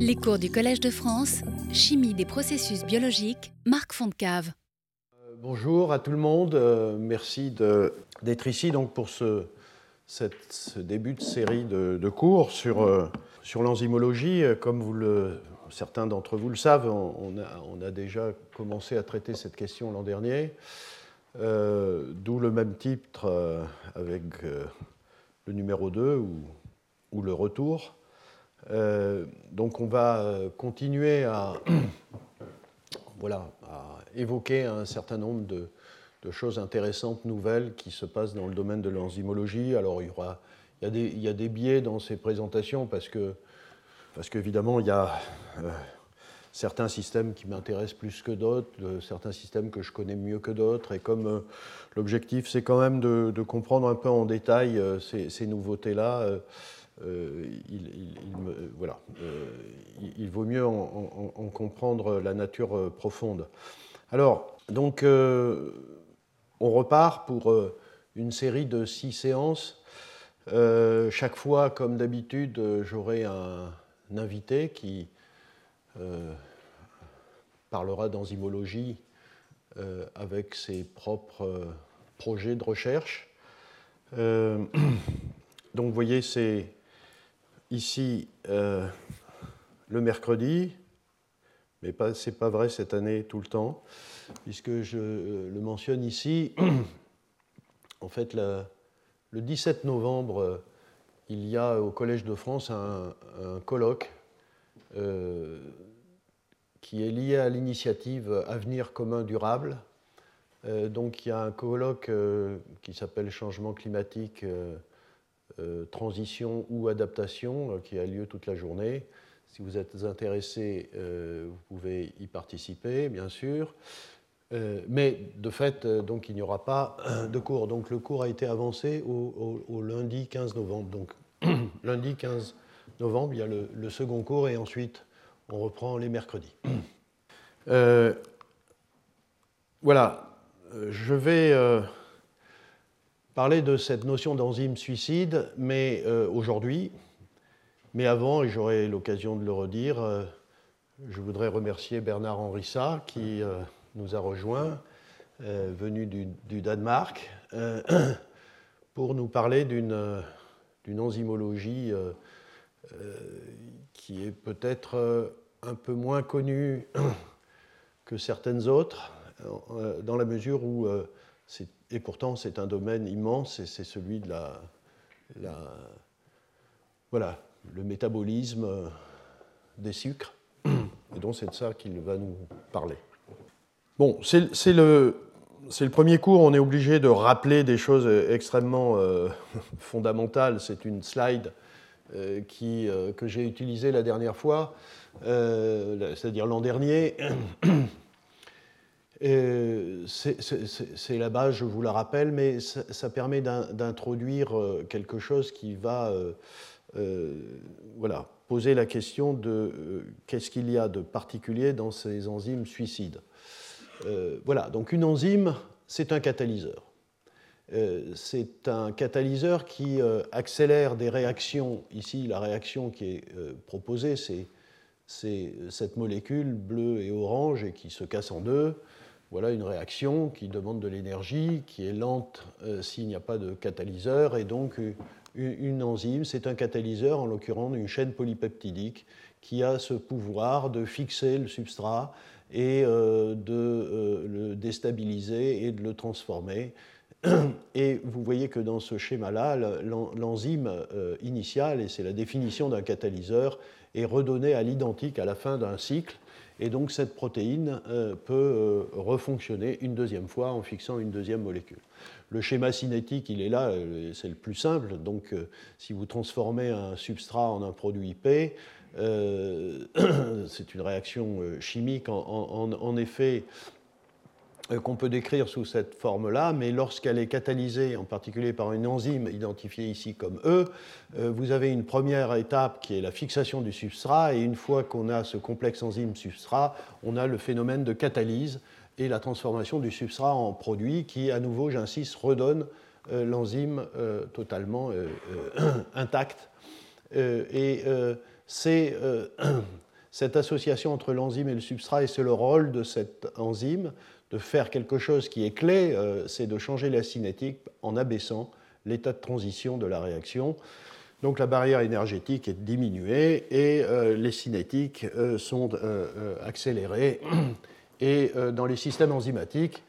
Les cours du Collège de France, Chimie des processus biologiques, Marc Fontcave. Euh, bonjour à tout le monde, euh, merci d'être ici donc pour ce, début de série de, cours sur, euh, sur l'enzymologie. Comme certains d'entre vous le savent, on, a, déjà commencé à traiter cette question l'an dernier, d'où le même titre avec le numéro 2 ou, ou le retour. Euh, donc on va euh, continuer à, voilà, à évoquer un certain nombre de, choses intéressantes, nouvelles, qui se passent dans le domaine de l'enzymologie. Alors il y, aura, il, y a des, il y a des biais dans ces présentations parce que parce qu'évidemment il y a euh, certains systèmes qui m'intéressent plus que d'autres, certains systèmes que je connais mieux que d'autres, et comme l'objectif c'est quand même de, comprendre un peu en détail ces, ces nouveautés-là, euh, il, voilà, euh, il, vaut mieux en, comprendre la nature euh, profonde. Alors, donc, on repart pour une série de six séances. chaque fois, comme d'habitude, j'aurai un, invité qui parlera d'enzymologie avec ses propres projets de recherche. donc, vous voyez, c'est ici euh, le mercredi, mais ce n'est pas vrai cette année tout le temps, puisque je euh, le mentionne ici. en fait, le 17 novembre, euh, il y a au Collège de France un, colloque qui est lié à l'initiative Avenir commun durable. donc il y a un colloque qui s'appelle Changement climatique transition ou adaptation euh, qui a lieu toute la journée. Si vous êtes intéressé, euh, vous pouvez y participer, bien sûr. mais de fait, donc, il n'y aura pas de cours. Donc le cours a été avancé au, lundi 15 novembre. Donc lundi 15 novembre, il y a le, second cours et ensuite on reprend les mercredis. voilà, je vais de cette notion d'enzyme suicide, mais euh, aujourd'hui, mais avant, et j'aurai l'occasion de le redire, euh, je voudrais remercier Bernard Henrissa qui euh, nous a rejoints, venu du, du Danemark, pour nous parler d'une enzymologie qui est peut-être un peu moins connue que certaines autres, dans la mesure où c'est et pourtant, c'est un domaine immense et c'est celui de la, voilà, le métabolisme des sucres. Et donc, c'est de ça qu'il va nous parler. Bon, c'est le, le, premier cours, on est obligé de rappeler des choses extrêmement euh, fondamentales. C'est une slide euh, qui, euh, que j'ai utilisée la dernière fois, c'est-à-dire l'an dernier. C'est là-bas, je vous la rappelle, mais ça, permet d'introduire euh, quelque chose qui va euh, euh, voilà, poser la question de qu'est-ce qu'il y a de particulier dans ces enzymes suicides. voilà, donc une enzyme, c'est un catalyseur. c'est un catalyseur qui accélère des réactions. Ici, la réaction qui est proposée, c'est cette molécule bleue et orange et qui se casse en deux. Voilà une réaction qui demande de l'énergie, qui est lente euh, s'il n'y a pas de catalyseur, et donc euh, une, enzyme, c'est un catalyseur, en l'occurrence une chaîne polypeptidique, qui a ce pouvoir de fixer le substrat et euh, de le déstabiliser et de le transformer. Et vous voyez que dans ce schéma-là, l'enzyme initiale, et c'est la définition d'un catalyseur, est redonnée à l'identique à la fin d'un cycle et donc cette protéine euh, peut euh, refonctionner une deuxième fois en fixant une deuxième molécule. Le schéma cinétique, il est là, euh, c'est le plus simple. Donc si vous transformez un substrat en un produit P, c'est une réaction chimique. en effet, qu'on peut décrire sous cette forme-là, mais lorsqu'elle est catalysée, en particulier par une enzyme identifiée ici comme E, euh, vous avez une première étape qui est la fixation du substrat, et une fois qu'on a ce complexe enzyme-substrat, on a le phénomène de catalyse et la transformation du substrat en produit qui, à nouveau, j'insiste, redonne euh, l'enzyme totalement intacte. et c'est cette association entre l'enzyme et le substrat, et c'est le rôle de cette enzyme de faire quelque chose qui est clé, euh, c'est de changer la cinétique en abaissant l'état de transition de la réaction. Donc la barrière énergétique est diminuée et euh, les cinétiques euh, sont accélérées. Et dans les systèmes enzymatiques,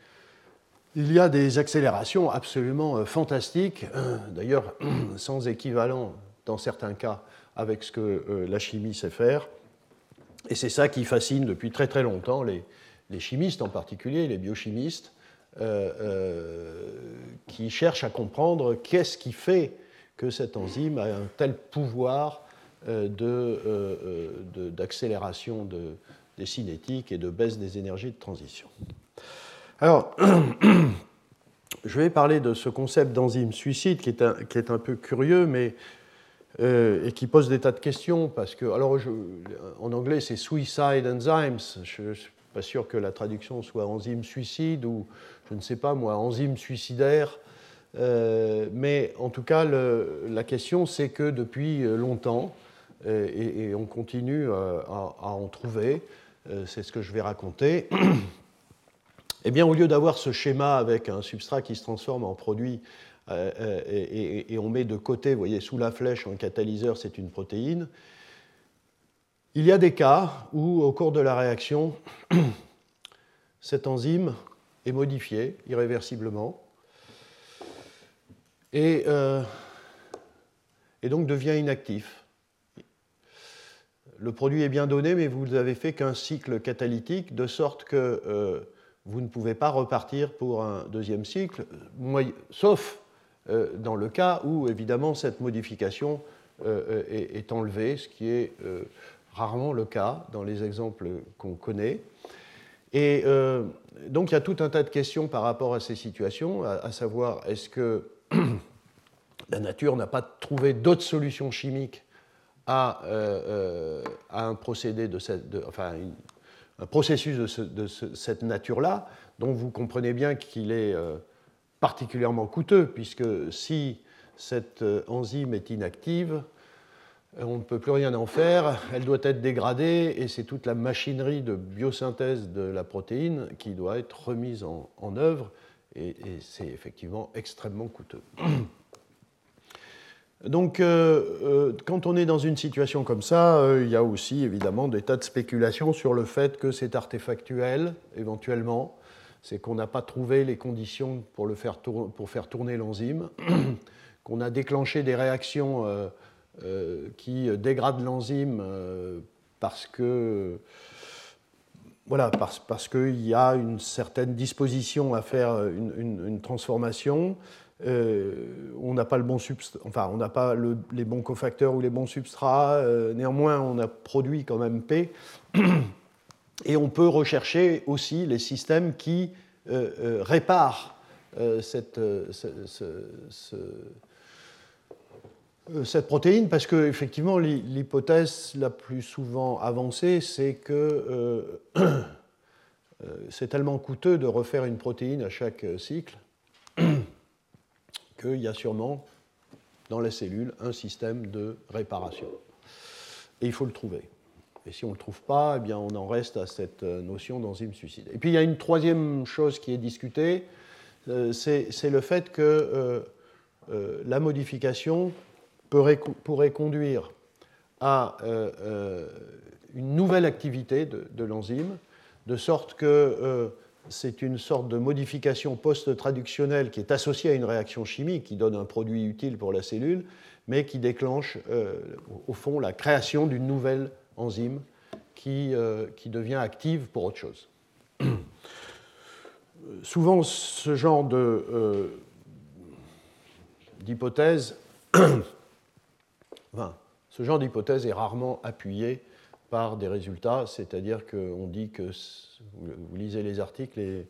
il y a des accélérations absolument fantastiques, d'ailleurs sans équivalent dans certains cas avec ce que la chimie sait faire. Et c'est ça qui fascine depuis très très longtemps les, les chimistes en particulier, les biochimistes, euh, euh, qui cherchent à comprendre qu'est-ce qui fait que cette enzyme a un tel pouvoir euh, d'accélération de, des cinétiques et de baisse des énergies de transition. Alors, je vais parler de ce concept d'enzyme suicide qui est, un, qui est un peu curieux, mais et qui pose des tas de questions parce que, alors, en anglais, c'est suicide enzymes. Je, pas sûr que la traduction soit enzyme suicide ou, je ne sais pas moi, enzyme suicidaire. Euh, mais en tout cas, la question, c'est que depuis longtemps, et, on continue à, en trouver, euh, c'est ce que je vais raconter, eh bien, au lieu d'avoir ce schéma avec un substrat qui se transforme en produit euh, et, on met de côté, vous voyez, sous la flèche, un catalyseur, c'est une protéine, il y a des cas où, au cours de la réaction, cette enzyme est modifiée irréversiblement et, euh, donc devient inactif. Le produit est bien donné, mais vous n'avez fait qu'un cycle catalytique, de sorte que euh, vous ne pouvez pas repartir pour un deuxième cycle, sauf euh, dans le cas où, évidemment, cette modification est, enlevée, ce qui est rarement le cas dans les exemples qu'on connaît. Et euh, donc il y a tout un tas de questions par rapport à ces situations, à, savoir est-ce que la nature n'a pas trouvé d'autres solutions chimiques à, euh, euh, un procédé de cette, processus de, cette nature-là, dont vous comprenez bien qu'il est particulièrement coûteux, puisque si cette enzyme est inactive, on ne peut plus rien en faire, elle doit être dégradée et c'est toute la machinerie de biosynthèse de la protéine qui doit être remise en, œuvre et, c'est effectivement extrêmement coûteux. Donc, euh, euh, quand on est dans une situation comme ça, euh, il y a aussi évidemment des tas de spéculations sur le fait que c'est artefactuel, éventuellement. C'est qu'on n'a pas trouvé les conditions pour, faire, tourner l'enzyme, qu'on a déclenché des réactions qui dégrade l'enzyme euh, parce que voilà, parce, parce qu'il y a une certaine disposition à faire une, transformation. Euh, on n'a pas, le bon enfin, on pas les bons cofacteurs ou les bons substrats. néanmoins, on a produit quand même P. Et on peut rechercher aussi les systèmes qui réparent cette, ce, euh, cette protéine parce que effectivement l'hypothèse la plus souvent avancée c'est que euh, euh, c'est tellement coûteux de refaire une protéine à chaque cycle qu'il y a sûrement dans la cellule un système de réparation. Et il faut le trouver. Et si on ne le trouve pas, eh bien on en reste à cette notion d'enzyme suicide. Et puis il y a une troisième chose qui est discutée, c'est le fait que la modification pourrait, conduire à euh, euh, une nouvelle activité de, l'enzyme, de sorte que euh, c'est une sorte de modification post-traductionnelle qui est associée à une réaction chimique qui donne un produit utile pour la cellule, mais qui déclenche au fond la création d'une nouvelle enzyme qui, qui devient active pour autre chose. Souvent, ce genre d'hypothèse ce genre d'hypothèse est rarement appuyé par des résultats, c'est-à-dire qu'on dit que vous lisez les articles et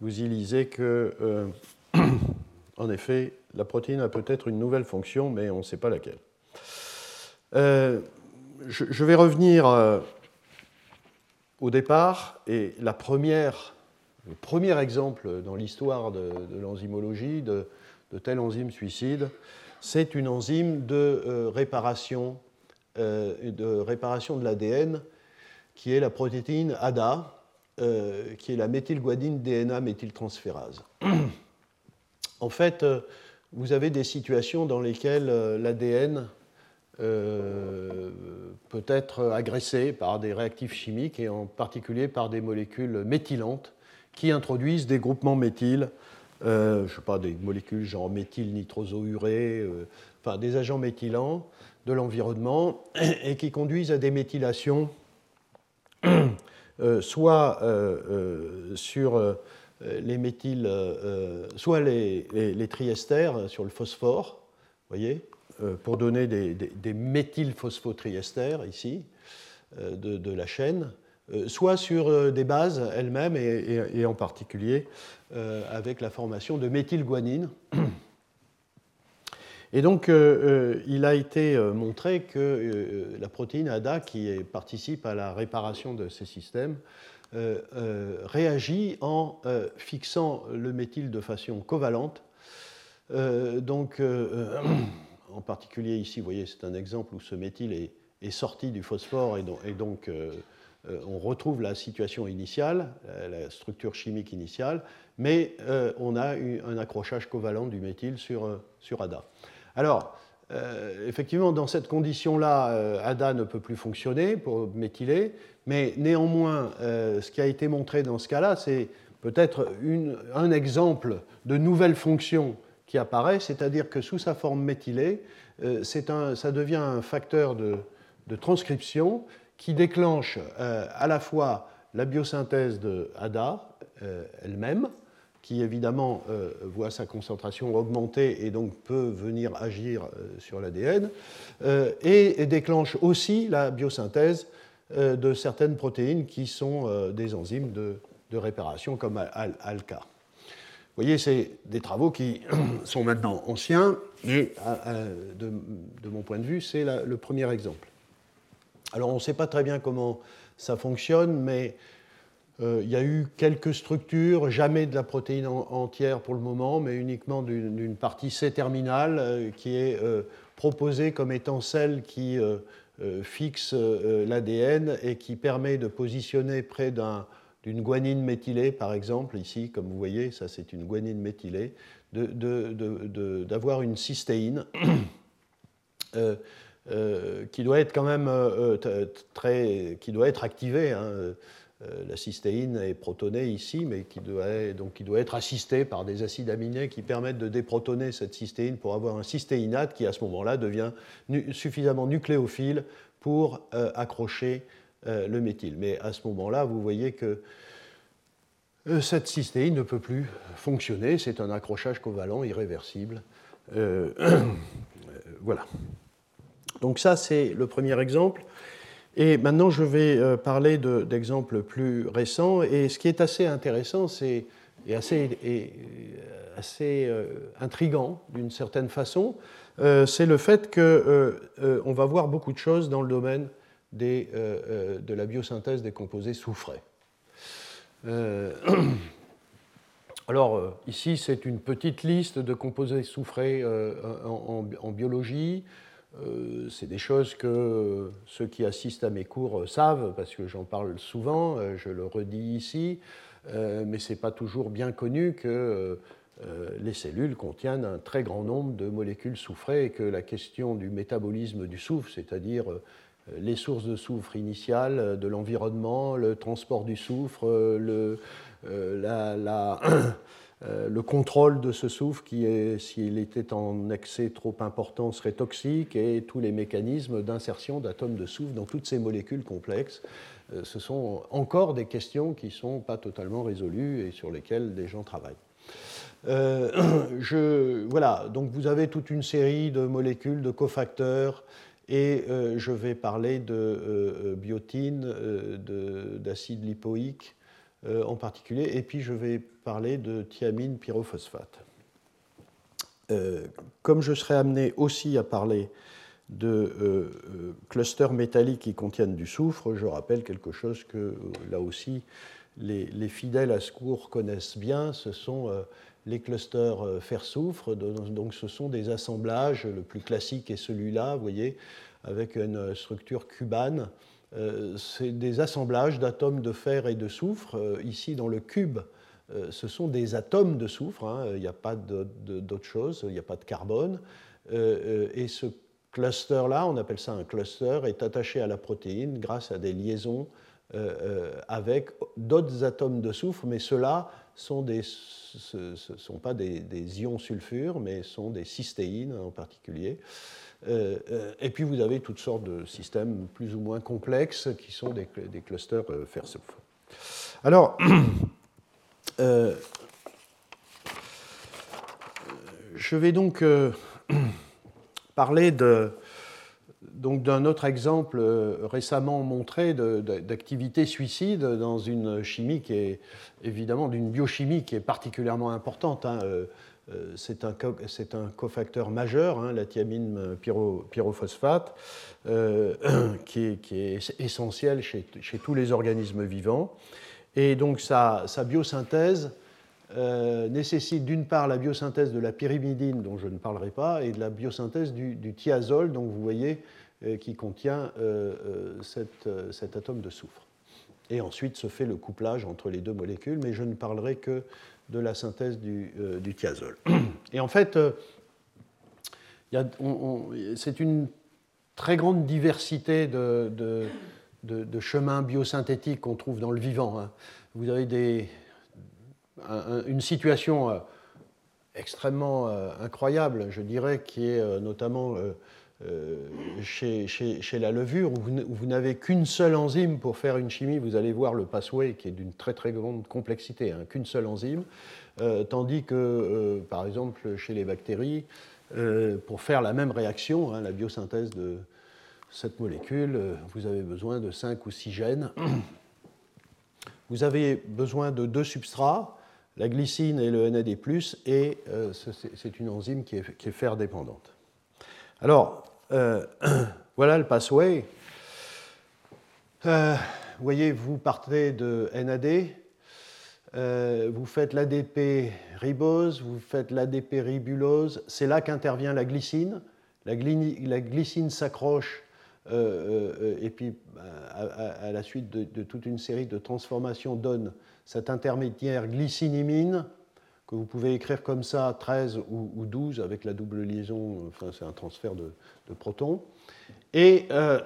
vous y lisez que, euh, en effet, la protéine a peut-être une nouvelle fonction, mais on ne sait pas laquelle. Euh, je, vais revenir euh, au départ, et la première, le premier exemple dans l'histoire de, l'enzymologie de, de tel enzyme suicide, c'est une enzyme de euh, réparation, euh, de, réparation de l'ADN qui est la protéine ADA, qui est la méthylguanine DNA méthyltransférase. en fait, vous avez des situations dans lesquelles l'ADN peut être agressé par des réactifs chimiques et en particulier par des molécules méthylantes qui introduisent des groupements méthyles, euh, je sais pas, des molécules genre méthylnitrosourée, euh, enfin des agents méthylants de l'environnement et qui conduisent à des méthylations euh, soit sur les méthyles, soit les, les, triesters sur le phosphore, voyez, pour donner des, des, des méthylphosphotriesters ici de, la chaîne, euh, soit sur euh, des bases elles-mêmes et, en particulier euh, avec la formation de méthylguanine. Et donc, il a été montré que la protéine ADA, qui participe à la réparation de ces systèmes, réagit en fixant le méthyle de façon covalente. donc, en particulier ici, vous voyez, c'est un exemple où ce méthyle est, sorti du phosphore et donc euh, on retrouve la situation initiale, la structure chimique initiale, mais euh, on a un accrochage covalent du méthyle sur, euh, sur ADA. Alors, effectivement, dans cette condition-là, ADA ne peut plus fonctionner pour méthyler, mais néanmoins, ce qui a été montré dans ce cas-là, c'est peut-être un exemple de nouvelle fonction qui apparaît, c'est-à-dire que sous sa forme méthylée, ça devient un facteur de transcription qui déclenche euh, à la fois la biosynthèse de ADA euh, elle-même, qui évidemment euh, voit sa concentration augmenter et donc peut venir agir sur l'ADN, et, déclenche aussi la biosynthèse de certaines protéines qui sont des enzymes de, réparation comme ALCA. Vous voyez, c'est des travaux qui sont maintenant anciens, mais de, mon point de vue, c'est le premier exemple. Alors on ne sait pas très bien comment ça fonctionne, mais euh, il y a eu quelques structures, jamais de la protéine entière pour le moment, mais uniquement d'une partie C-terminale euh, qui est euh, proposée comme étant celle qui fixe l'ADN et qui permet de positionner près d'une guanine méthylée, par exemple, ici, comme vous voyez, ça c'est une guanine méthylée, d'avoir une cystéine. Euh, qui doit être quand même euh, euh, très, qui doit être activée. Hein. la cystéine est protonée ici, mais qui doit, donc qui doit être assistée par des acides aminés qui permettent de déprotoner cette cystéine pour avoir un cystéinate qui, à ce moment-là, devient suffisamment nucléophile pour accrocher le méthyle. Mais à ce moment-là, vous voyez que cette cystéine ne peut plus fonctionner, c'est un accrochage covalent irréversible. voilà. Donc ça, c'est le premier exemple. Et maintenant, je vais euh, parler d'exemples plus récents. Et ce qui est assez intéressant, et assez, et euh, assez euh, intrigant d'une certaine façon, c'est le fait qu'on va voir beaucoup de choses dans le domaine de la biosynthèse des composés soufrés. alors ici, c'est une petite liste de composés en, en, biologie. Euh, c'est des choses que ceux qui assistent à mes cours savent, parce que j'en parle souvent, euh, je le redis ici, euh, mais ce n'est pas toujours bien connu que les cellules contiennent un très grand nombre de molécules soufrées et que la question du métabolisme du soufre, c'est-à-dire les sources de soufre initiales, de l'environnement, le transport du soufre, le, la le contrôle de ce soufre qui, s'il était en excès trop important, serait toxique et tous les mécanismes d'insertion d'atomes de soufre dans toutes ces molécules complexes. Euh, ce sont encore des questions qui ne sont pas totalement résolues et sur lesquelles des gens travaillent. Euh, je, voilà, donc vous avez toute une série de molécules, de cofacteurs, et je vais parler de biotine, d'acide lipoïque, euh, en particulier, et puis je vais parler de thiamine pyrophosphate. Euh, comme je serai amené aussi à parler de euh, clusters métalliques qui contiennent du soufre, je rappelle quelque chose que là aussi les, fidèles à ce cours connaissent bien, ce sont les clusters fer-soufre, donc ce sont des assemblages, le plus classique est celui-là, vous voyez, avec une structure cubane c'est des assemblages d'atomes de fer et de soufre. ici, dans le cube, ce sont des atomes de soufre, hein. il n'y a pas d'autre chose, il n'y a pas de carbone. et ce cluster-là, on appelle ça un cluster, est attaché à la protéine grâce à des liaisons euh, euh, avec d'autres atomes de soufre, mais ceux-là des, ne sont pas des, ions sulfures, mais sont des cystéines en particulier. Euh, et puis vous avez toutes sortes de systèmes plus ou moins complexes qui sont des, des clusters fer-soufre. Alors, je vais donc parler de, donc d'un autre exemple euh, récemment montré d'activité suicide dans une chimie qui est évidemment d'une biochimie qui est particulièrement importante. Hein. Euh, euh, c'est un, un, cofacteur majeur, hein, la thiamine pyrophosphate, qui, est, qui, est, essentiel chez, tous les organismes vivants. Et donc sa, biosynthèse nécessite d'une part la biosynthèse de la pyrimidine, dont je ne parlerai pas, et de la biosynthèse du, thiazole, donc vous voyez euh, qui contient euh, euh, cet atome de soufre. Et ensuite se fait le couplage entre les deux molécules, mais je ne parlerai que de la synthèse du, du thiazole. Et en fait, c'est une très grande diversité de, de, chemins biosynthétiques qu'on trouve dans le vivant. Hein. Vous avez des, une situation extrêmement incroyable, je dirais, qui est notamment euh, chez, la levure, où vous, n'avez qu'une seule enzyme pour faire une chimie, vous allez voir le pathway qui est d'une très très grande complexité, hein, qu'une seule enzyme, euh, tandis que, euh, par exemple, chez les bactéries, pour faire la même réaction, hein, la biosynthèse de cette molécule, vous avez besoin de 5 ou 6 gènes. Vous avez besoin de deux substrats, la glycine et le NAD+, et c'est une enzyme qui est, qui est fer dépendante. Alors, euh, voilà le pathway. Euh, vous voyez, vous partez de NAD, euh, vous faites l'ADP ribose, vous faites l'ADP ribulose, c'est là qu'intervient la glycine. La, glycine s'accroche et puis à, la suite de, toute une série de transformations donne cet intermédiaire glycinimine que vous pouvez écrire comme ça 13 ou, 12 avec la double liaison, enfin c'est un transfert de, protons. Et euh,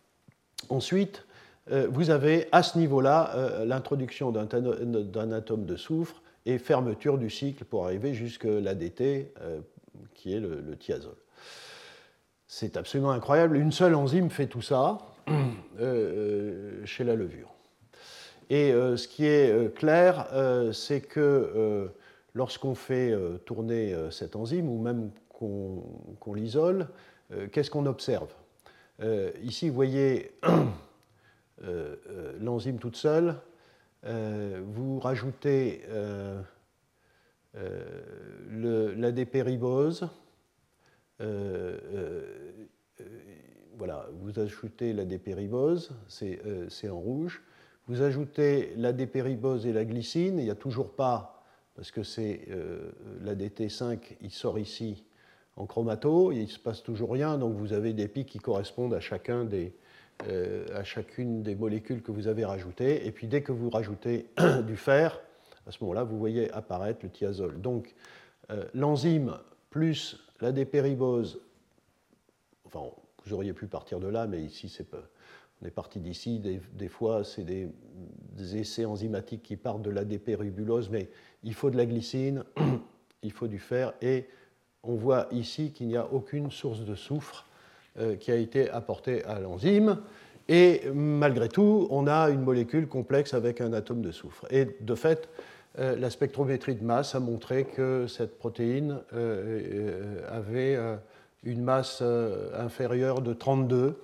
ensuite, euh, vous avez à ce niveau-là euh, l'introduction d'un atome de soufre et fermeture du cycle pour arriver jusqu'à l'ADT, qui est le, le thiazole. C'est absolument incroyable. Une seule enzyme fait tout ça chez la levure. Et ce qui est clair, c'est que lorsqu'on fait euh, tourner euh, cette enzyme ou même qu'on l'isole, euh, qu'est-ce qu'on observe? Ici, vous voyez l'enzyme toute seule. vous rajoutez l'ADP ribose. voilà, vous ajoutez l'ADP ribose, c'est en rouge. Vous ajoutez l'ADP ribose et la glycine, il n'y a toujours pas parce que c'est euh, l'ADT5, il sort ici en chromato, il ne se passe toujours rien, donc vous avez des pics qui correspondent euh, à chacune des molécules que vous avez rajoutées. Et puis dès que vous rajoutez du fer, à ce moment-là, vous voyez apparaître le thiazole. Donc euh, l'enzyme plus l'ADP ribose, enfin, vous auriez pu partir de là, mais ici, c'est pas on est parti d'ici, des, fois c'est des, essais enzymatiques qui partent de l'ADP ribulose, mais il faut de la glycine, il faut du fer, et on voit ici qu'il n'y a aucune source de soufre euh, qui a été apportée à l'enzyme, et malgré tout, on a une molécule complexe avec un atome de soufre. Et de fait, euh, la spectrométrie de masse a montré que cette protéine euh, avait une masse inférieure de 32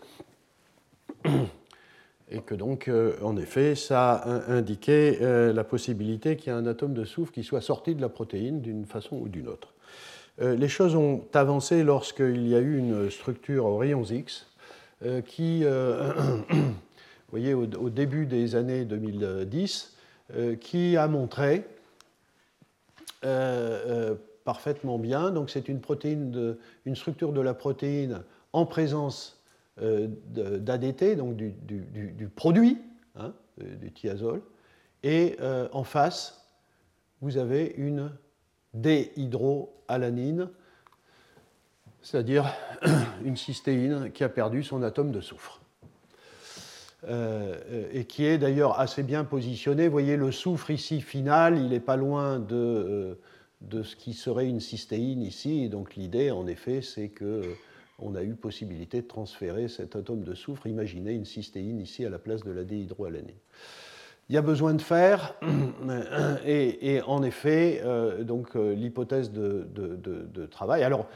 et que donc, euh, en effet, ça a indiqué euh, la possibilité qu'il y ait un atome de soufre qui soit sorti de la protéine d'une façon ou d'une autre. Euh, les choses ont avancé lorsqu'il y a eu une structure aux rayons X qui, vous voyez, au, début des années 2010, qui a montré parfaitement bien, donc c'est une, une structure de la protéine en présence d'ADT, donc du, produit hein, du thiazole, et en face, vous avez une déhydroalanine, c'est-à-dire une cystéine qui a perdu son atome de soufre. Euh, et qui est d'ailleurs assez bien positionné. Vous voyez le soufre ici final, il n'est pas loin de, euh, de, ce qui serait une cystéine ici. Et donc l'idée, en effet, c'est qu'on a eu possibilité de transférer cet atome de soufre. Imaginez une cystéine ici à la place de la déhydroalanine. Il y a besoin de fer, et, en effet, euh, donc l'hypothèse de, travail. Alors,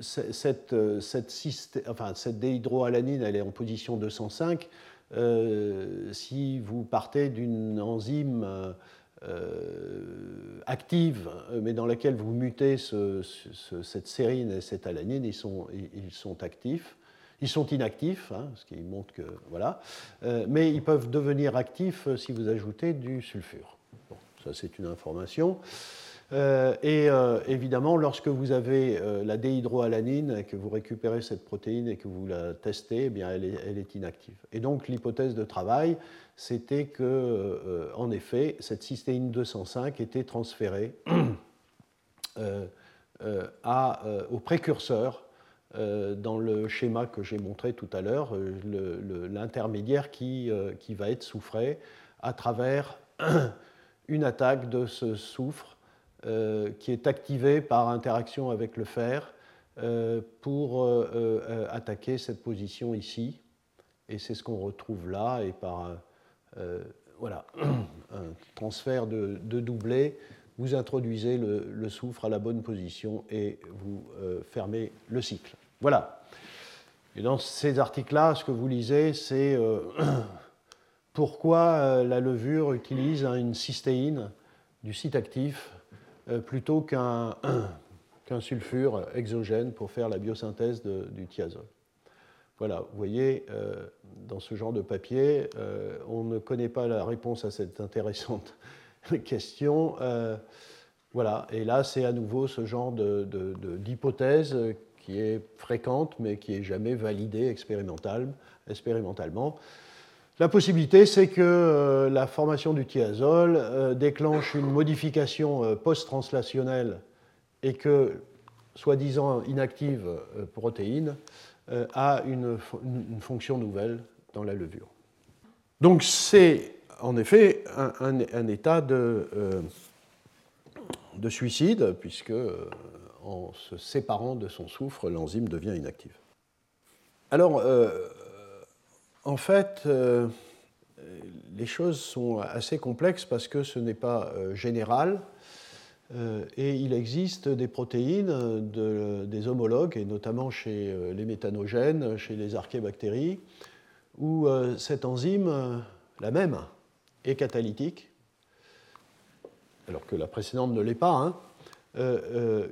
cette, cette, déhydroalanine, elle est en position 205. Euh, si vous partez d'une enzyme euh, active, mais dans laquelle vous mutez cette sérine et cette alanine, ils sont, ils sont actifs. Ils sont inactifs, hein, ce qui montre que. Voilà. Euh, mais ils peuvent devenir actifs si vous ajoutez du sulfure. Bon, ça, c'est une information. Euh, et euh, évidemment, lorsque vous avez euh, la déhydroalanine, que vous récupérez cette protéine et que vous la testez, eh bien, elle, est, inactive. Et donc, l'hypothèse de travail, c'était que, en effet, cette cystéine 205 était transférée au précurseur dans le schéma que j'ai montré tout à l'heure, l'intermédiaire qui, qui va être soufré à travers une attaque de ce soufre qui est activé par interaction avec le fer euh, pour euh, attaquer cette position ici. Et c'est ce qu'on retrouve là, et par voilà, un transfert de, doublé, vous introduisez le, soufre à la bonne position et vous fermez le cycle. Voilà. Et dans ces articles-là, ce que vous lisez, c'est pourquoi la levure utilise une cystéine du site actif euh, plutôt qu'un sulfure exogène pour faire la biosynthèse du thiazole. Voilà, vous voyez, euh, dans ce genre de papier, euh, on ne connaît pas la réponse à cette intéressante question. voilà, et là, c'est à nouveau ce genre d'hypothèse qui est fréquente, mais qui n'est jamais validée expérimentalement. La possibilité, c'est que euh, la formation du thiazole euh, déclenche une modification euh, post-translationnelle et que, soi-disant inactive protéine, a une, fonction nouvelle dans la levure. Donc c'est en effet un, état de, de, suicide, puisque en se séparant de son soufre, l'enzyme devient inactive. Alors, en fait, euh, les choses sont assez complexes parce que ce n'est pas euh, général. Euh, et il existe des protéines, des homologues, et notamment chez les méthanogènes, chez les archébactéries, où cette enzyme, la même, est catalytique, alors que la précédente ne l'est pas, hein,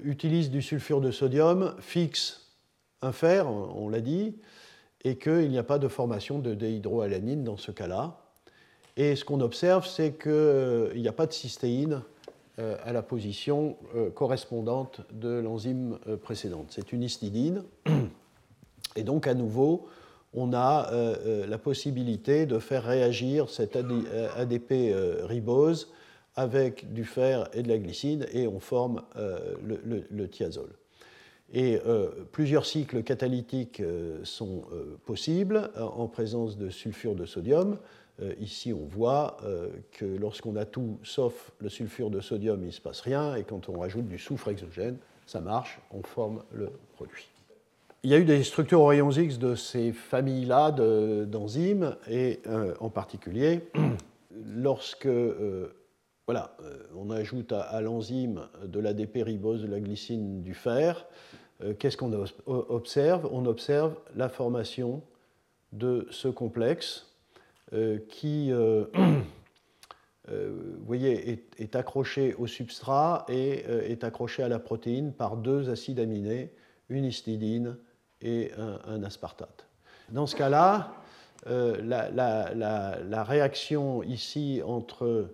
utilise du sulfure de sodium, fixe un fer, on l'a dit, et qu'il n'y a pas de formation de déhydroalanine dans ce cas-là. Et ce qu'on observe, c'est qu'il euh, n'y a pas de cystéine euh, à la position euh, correspondante de l'enzyme précédente. C'est une histidine. Et donc, à nouveau, on a la possibilité de faire réagir cette ADP ribose avec du fer et de la glycine, et on forme le thiazole. Et euh, plusieurs cycles catalytiques euh, sont euh, possibles en présence de sulfure de sodium. ici, on voit que lorsqu'on a tout sauf le sulfure de sodium, il ne se passe rien, et quand on rajoute du soufre exogène, ça marche, on forme le produit. Il y a eu des structures aux rayons X de ces familles-là d'enzymes, et en particulier, lorsque voilà, on ajoute à, l'enzyme de l'ADP ribose de la glycine du fer, euh, qu'est-ce qu'on observe? On observe la formation de ce complexe euh, qui, euh, vous voyez, est, accroché au substrat et est accroché à la protéine par deux acides aminés, une histidine et un, aspartate. Dans ce cas-là, la, réaction ici entre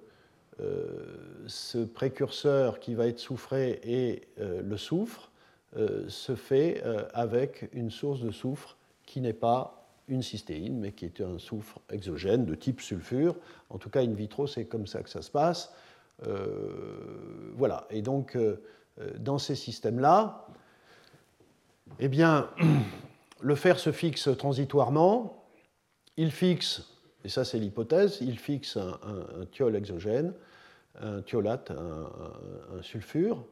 ce précurseur qui va être soufré et le soufre euh, se fait euh, avec une source de soufre qui n'est pas une cystéine, mais qui est un soufre exogène de type sulfure. En tout cas, in vitro, c'est comme ça que ça se passe. voilà. Et donc, dans ces systèmes-là, eh bien, le fer se fixe transitoirement. Il fixe, et ça c'est l'hypothèse, il fixe un, un, thiol exogène, un thiolate, un, sulfure,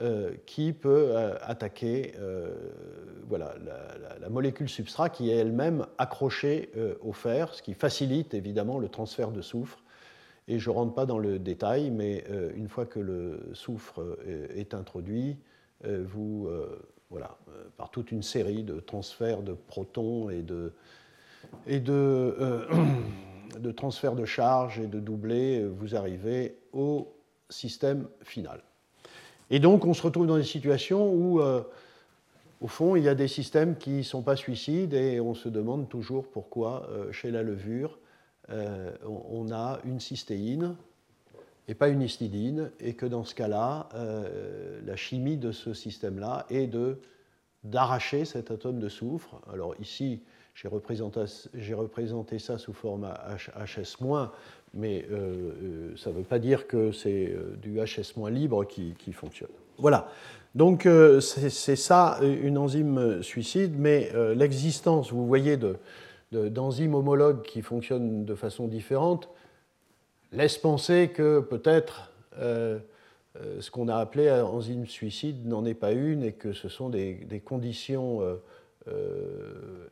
euh, qui peut euh, attaquer euh, voilà, la, molécule substrat qui est elle-même accrochée au fer, ce qui facilite évidemment le transfert de soufre. Et je ne rentre pas dans le détail, mais une fois que le soufre est introduit, vous voilà, par toute une série de transferts de protons et de, de transferts de charge et de doublés, vous arrivez au système final. Et donc on se retrouve dans des situations où, euh, au fond, il y a des systèmes qui ne sont pas suicides et on se demande toujours pourquoi, chez la levure, on a une cystéine et pas une histidine, et que dans ce cas-là, euh, la chimie de ce système-là est de d'arracher cet atome de soufre. Alors ici, j'ai représenté, ça sous forme HS-, mais euh, euh, ça ne veut pas dire que c'est du HS- libre qui, fonctionne. Voilà. Donc c'est ça une enzyme suicide, mais l'existence, vous voyez, d'enzymes de, homologues qui fonctionnent de façon différente laisse penser que peut-être euh, euh, ce qu'on a appelé enzyme suicide n'en est pas une et que ce sont des, conditions euh,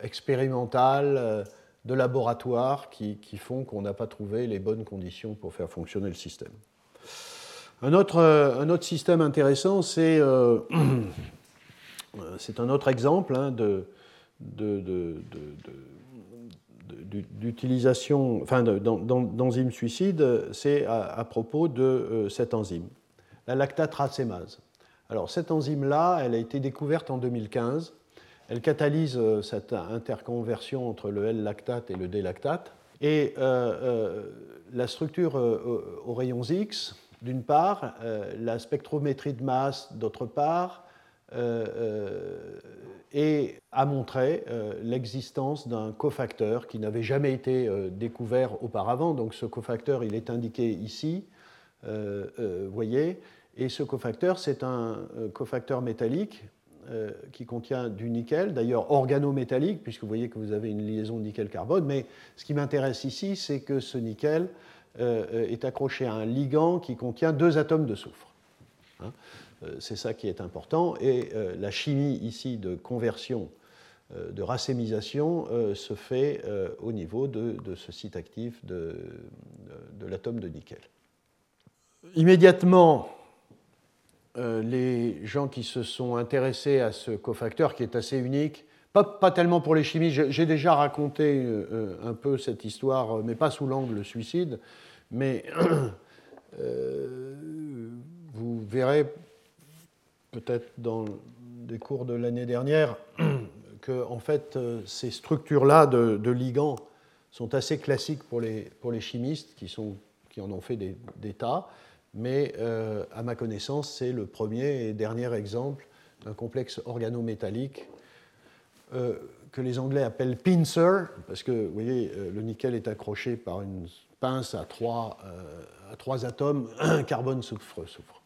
expérimentales de laboratoire qui, font qu'on n'a pas trouvé les bonnes conditions pour faire fonctionner le système. Un autre, un autre système intéressant, c'est un autre exemple hein, de, d'utilisation, enfin d'enzymes suicides, c'est à, propos de euh, cette enzyme, la lactate racémase. Alors cette enzyme-là, elle a été découverte en 2015. Elle catalyse euh, cette interconversion entre le L-lactate et le D-lactate. Et euh, la structure aux rayons X, d'une part, la spectrométrie de masse, d'autre part, a montré euh, l'existence d'un cofacteur qui n'avait jamais été euh, découvert auparavant. Donc ce cofacteur, il est indiqué ici, euh, vous voyez, et ce cofacteur, c'est un cofacteur métallique qui contient du nickel, d'ailleurs organométallique, puisque vous voyez que vous avez une liaison nickel-carbone, mais ce qui m'intéresse ici, c'est que ce nickel est accroché à un ligand qui contient deux atomes de soufre. Hein. Euh, c'est ça qui est important. Et euh, la chimie ici de conversion, euh, de racémisation, se fait au niveau de, ce site actif de, l'atome de nickel. Immédiatement, les gens qui se sont intéressés à ce cofacteur qui est assez unique, pas, tellement pour les chimies, j'ai déjà raconté un peu cette histoire, mais pas sous l'angle suicide, mais vous verrez peut-être dans des cours de l'année dernière, que en fait, euh, ces structures-là de, ligands sont assez classiques pour les, pour les chimistes qui, sont, qui en ont fait des, tas, mais euh, à ma connaissance, c'est le premier et dernier exemple d'un complexe organométallique euh, que les Anglais appellent pincer, parce que vous voyez, le nickel est accroché par une pince à trois, à trois atomes, carbone, soufre, soufre.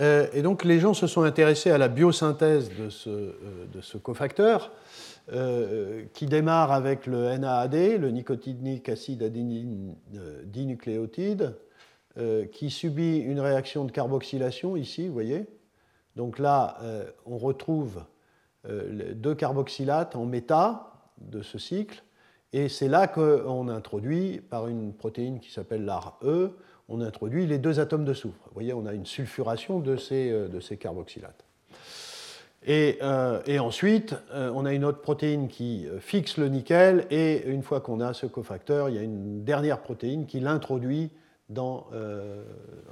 Euh, et donc les gens se sont intéressés à la biosynthèse de ce, euh, cofacteur, euh, qui démarre avec le NAAD, le nicotinique acide adényne dinucléotide, qui subit une réaction de carboxylation ici, vous voyez. Donc là, on retrouve deux carboxylates en méta de ce cycle, et c'est là qu'on introduit, par une protéine qui s'appelle l'ARE, on introduit les deux atomes de soufre. Vous voyez, on a une sulfuration de ces, euh, de ces carboxylates. Et, euh, ensuite, euh, on a une autre protéine qui fixe le nickel, et une fois qu'on a ce cofacteur, il y a une dernière protéine qui l'introduit dans.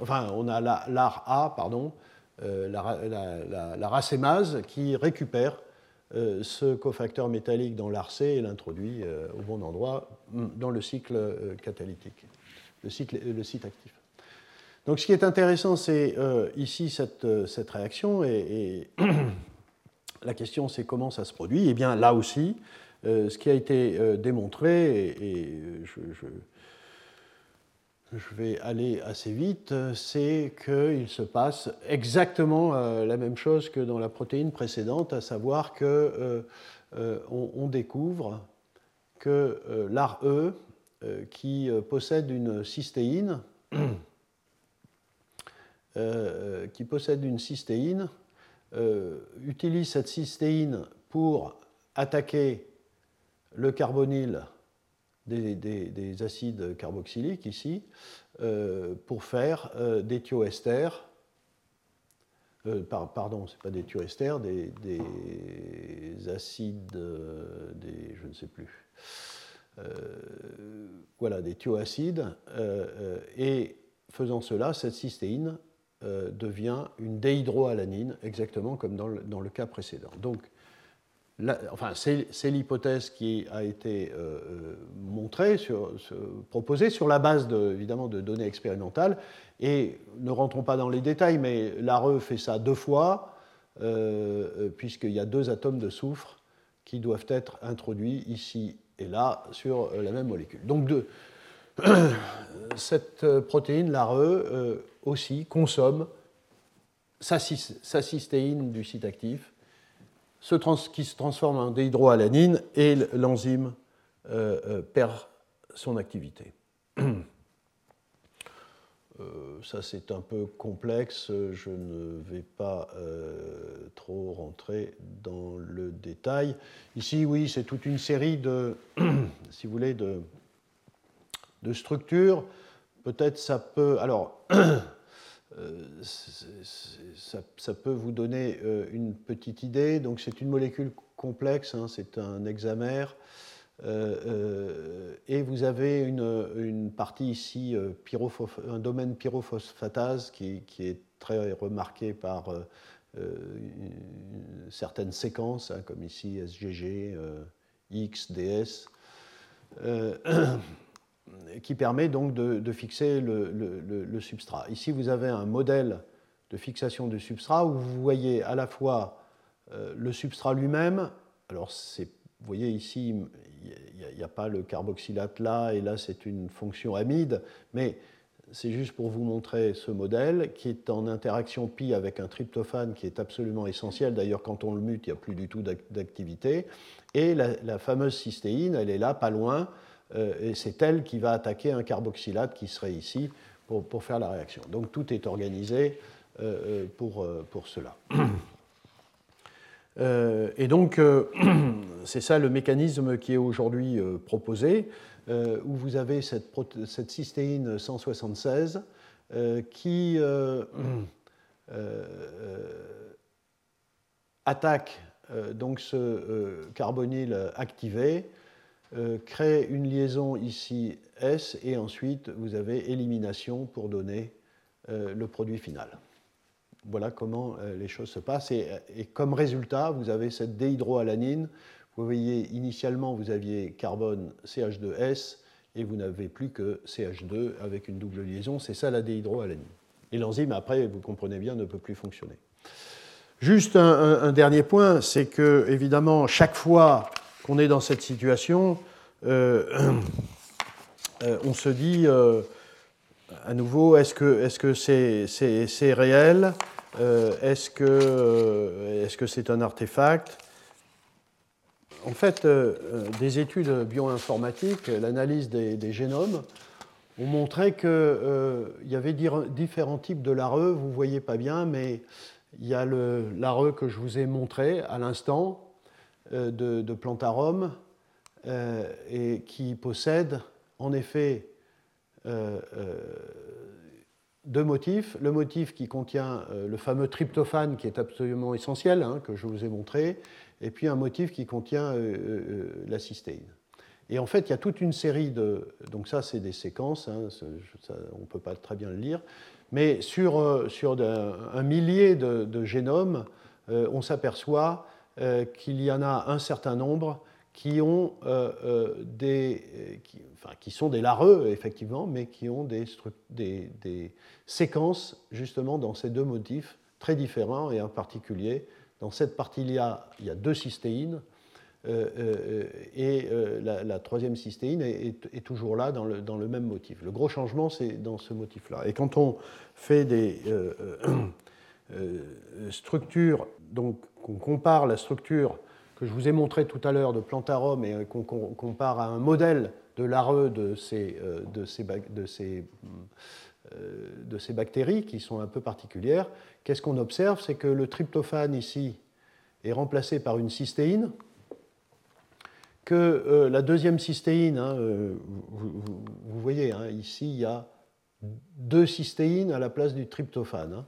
enfin, on a l'ARA, pardon, la, la, racémase, qui récupère ce cofacteur métallique dans l'ARC et l'introduit au bon endroit dans le cycle catalytique le, site actif. Donc ce qui est intéressant, c'est euh, ici cette, euh, réaction, et, la question c'est comment ça se produit. Eh bien là aussi, ce qui a été démontré, et, je, je, vais aller assez vite, c'est qu'il se passe exactement la même chose que dans la protéine précédente, à savoir qu'on on découvre que l'ARE, qui possède une cystéine, euh, qui possède une cystéine euh, utilise cette cystéine pour attaquer le carbonyle des, acides carboxyliques ici, euh, pour faire des thioesters, pardon, ce n'est pas des thioesters, des, des acides, des, je ne sais plus, voilà, des thioacides, et faisant cela, cette cystéine euh, devient une déhydroalanine, exactement comme dans le, cas précédent. Donc, enfin, c'est l'hypothèse qui a été euh, euh, montrée, proposée sur la base de, de données expérimentales. Et ne rentrons pas dans les détails, mais l'ARE fait ça deux fois, puisqu'il y a deux atomes de soufre qui doivent être introduits ici et là sur la même molécule. Donc, cette protéine, l'ARE, aussi consomme sa, cystéine du site actif, qui se transforme en déhydroalanine et l'enzyme euh, euh, perd son activité. Euh, ça c'est un peu complexe, je ne vais pas trop rentrer dans le détail. Ici, oui, c'est toute une série de, si vous voulez, de, structures. Peut-être ça peut. Alors, Euh, ça, peut vous donner euh, une petite idée. Donc c'est une molécule complexe, hein, c'est un hexamère. Euh, et vous avez une, partie ici, un domaine pyrophosphatase qui, est très remarqué par certaines séquences, hein, comme ici SGG, X, DS. qui permet donc de, fixer le, substrat. Ici, vous avez un modèle de fixation du substrat où vous voyez à la fois euh, le substrat lui-même, alors vous voyez ici, il n'y a, pas le carboxylate là, et là c'est une fonction amide, mais c'est juste pour vous montrer ce modèle qui est en interaction pi avec un tryptophane qui est absolument essentiel. D'ailleurs, quand on le mute, il n'y a plus du tout d'activité. Et la, la, fameuse cystéine, elle est là, pas loin, et c'est elle qui va attaquer un carboxylate qui serait ici pour, pour faire la réaction. Donc tout est organisé euh, euh, pour, pour cela. et donc, c'est ça le mécanisme qui est aujourd'hui proposé, où vous avez cette, cette cystéine 176 qui attaque donc ce carbonyle activé euh, crée une liaison ici S et ensuite vous avez élimination pour donner euh, le produit final. Voilà comment euh, les choses se passent. Et, comme résultat, vous avez cette déhydroalanine. Vous voyez, initialement, vous aviez carbone CH2S et vous n'avez plus que CH2 avec une double liaison. C'est ça la déhydroalanine. Et l'enzyme, après, vous comprenez bien, ne peut plus fonctionner. Juste un dernier point, c'est que, évidemment, chaque fois qu'on est dans cette situation, euh, euh, on se dit euh, à nouveau, est-ce que c'est -ce c'est réel Est-ce que c'est un artefact? En fait, des études bioinformatiques, l'analyse des, génomes, ont montré qu'il y avait différents types de l'ARE. Vous ne voyez pas bien, mais il y a l'ARE que je vous ai montré à l'instant, de, de Plantarum euh, et qui possède en effet euh, deux motifs. Le motif qui contient le fameux tryptophane qui est absolument essentiel, hein, que je vous ai montré, et puis un motif qui contient la cystéine. Et en fait, il y a toute une série de... Donc ça, c'est des séquences, hein, on ne peut pas très bien le lire, mais sur, sur un, millier de génomes, on s'aperçoit euh, qu'il y en a un certain nombre qui, ont, euh, euh, des, enfin, qui sont des lareux, effectivement, mais qui ont des, séquences, justement, dans ces deux motifs très différents, et en particulier Dans cette partie-là, il y a deux cystéines. et la, troisième cystéine est, toujours là dans le, même motif. Le gros changement, c'est dans ce motif-là. Et quand on fait des structures, donc qu'on compare la structure que je vous ai montré tout à l'heure de Plantarum et qu'on compare à un modèle de l'ARE de ces, ces, de ces euh, de ces bactéries qui sont un peu particulières, qu'est-ce qu'on observe? C'est que le tryptophane ici est remplacé par une cystéine, que euh, la deuxième cystéine, hein, euh, vous, voyez, hein, ici il y a deux cystéines à la place du tryptophane. Hein.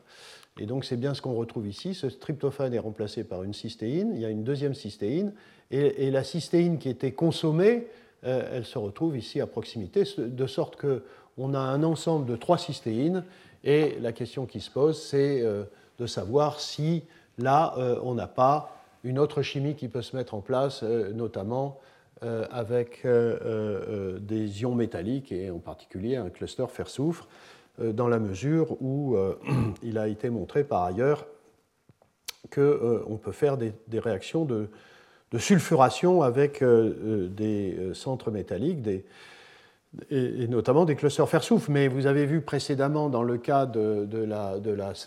Et donc c'est bien ce qu'on retrouve ici. Ce tryptophane est remplacé par une cystéine, il y a une deuxième cystéine, et, la cystéine qui était consommée, elle se retrouve ici à proximité, de sorte que on a un ensemble de trois cystéines. Et la question qui se pose, c'est euh, de savoir si là, euh, on n'a pas une autre chimie qui peut se mettre en place, euh, notamment avec des ions métalliques et en particulier un cluster fer-soufre, dans la mesure où il a été montré par ailleurs qu'on peut faire des, réactions de, sulfuration avec des centres métalliques, des, et, notamment des clusters fer-soufre. Mais vous avez vu précédemment dans le cas de, la,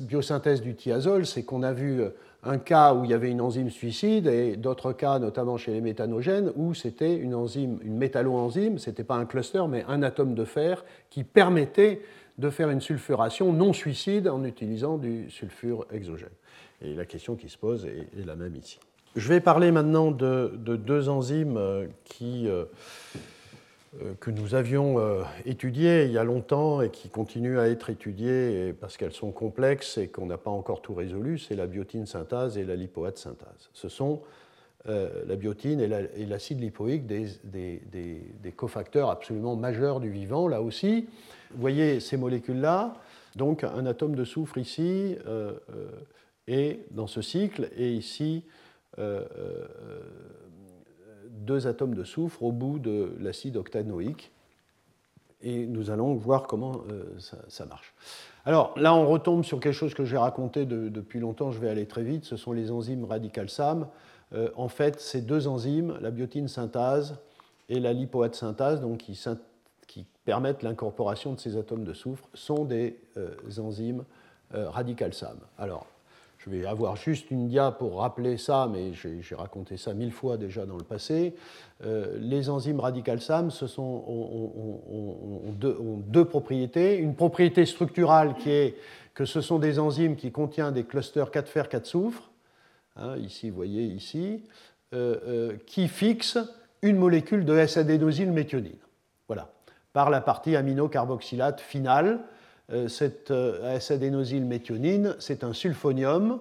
biosynthèse du thiazole, c'est qu'on a vu un cas où il y avait une enzyme suicide et d'autres cas, notamment chez les méthanogènes, où c'était une enzyme, une métalloenzyme, ce n'était pas un cluster, mais un atome de fer qui permettait de faire une sulfuration non suicide en utilisant du sulfure exogène. Et la question qui se pose est, la même ici. Je vais parler maintenant de, deux enzymes euh, euh, euh, que nous avions étudiées il y a longtemps et qui continuent à être étudiées parce qu'elles sont complexes et qu'on n'a pas encore tout résolu, c'est la biotine synthase et la lipoate synthase. Ce sont la biotine et l'acide lipoïque des, cofacteurs absolument majeurs du vivant, là aussi. Vous voyez ces molécules-là, donc un atome de soufre ici est dans ce cycle, et ici deux atomes de soufre au bout de l'acide octanoïque. Et nous allons voir comment euh, ça, marche. Alors là, on retombe sur quelque chose que j'ai raconté depuis longtemps, je vais aller très vite, ce sont les enzymes radicales SAM. Euh, en fait, ces deux enzymes, la biotine synthase et la lipoate synthase, donc qui, qui permettent l'incorporation de ces atomes de soufre, sont des euh, enzymes radicales SAM. Alors, je vais avoir juste une dia pour rappeler ça, mais j'ai raconté ça mille fois déjà dans le passé. Euh, les enzymes radicales SAM ce sont, ont, deux, propriétés. Une propriété structurale qui est que ce sont des enzymes qui contiennent des clusters 4 fer, 4 soufre, hein, ici, vous voyez ici, euh, euh, qui fixent une molécule de S-adénosylméthionine. Voilà, par la partie aminocarboxylate finale. Euh, cette euh, S-adénosylméthionine, c'est un sulfonium,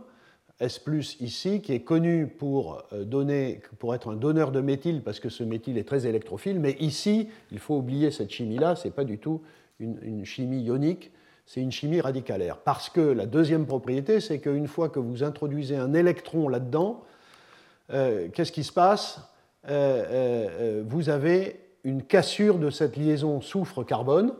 S ici, qui est connu pour, euh, donner, pour être un donneur de méthyle, parce que ce méthyle est très électrophile, mais ici, il faut oublier cette chimie-là, ce n'est pas du tout une, chimie ionique, c'est une chimie radicalaire. Parce que la deuxième propriété, c'est qu'une fois que vous introduisez un électron là-dedans, qu'est-ce qui se passe? Vous avez une cassure de cette liaison soufre-carbone,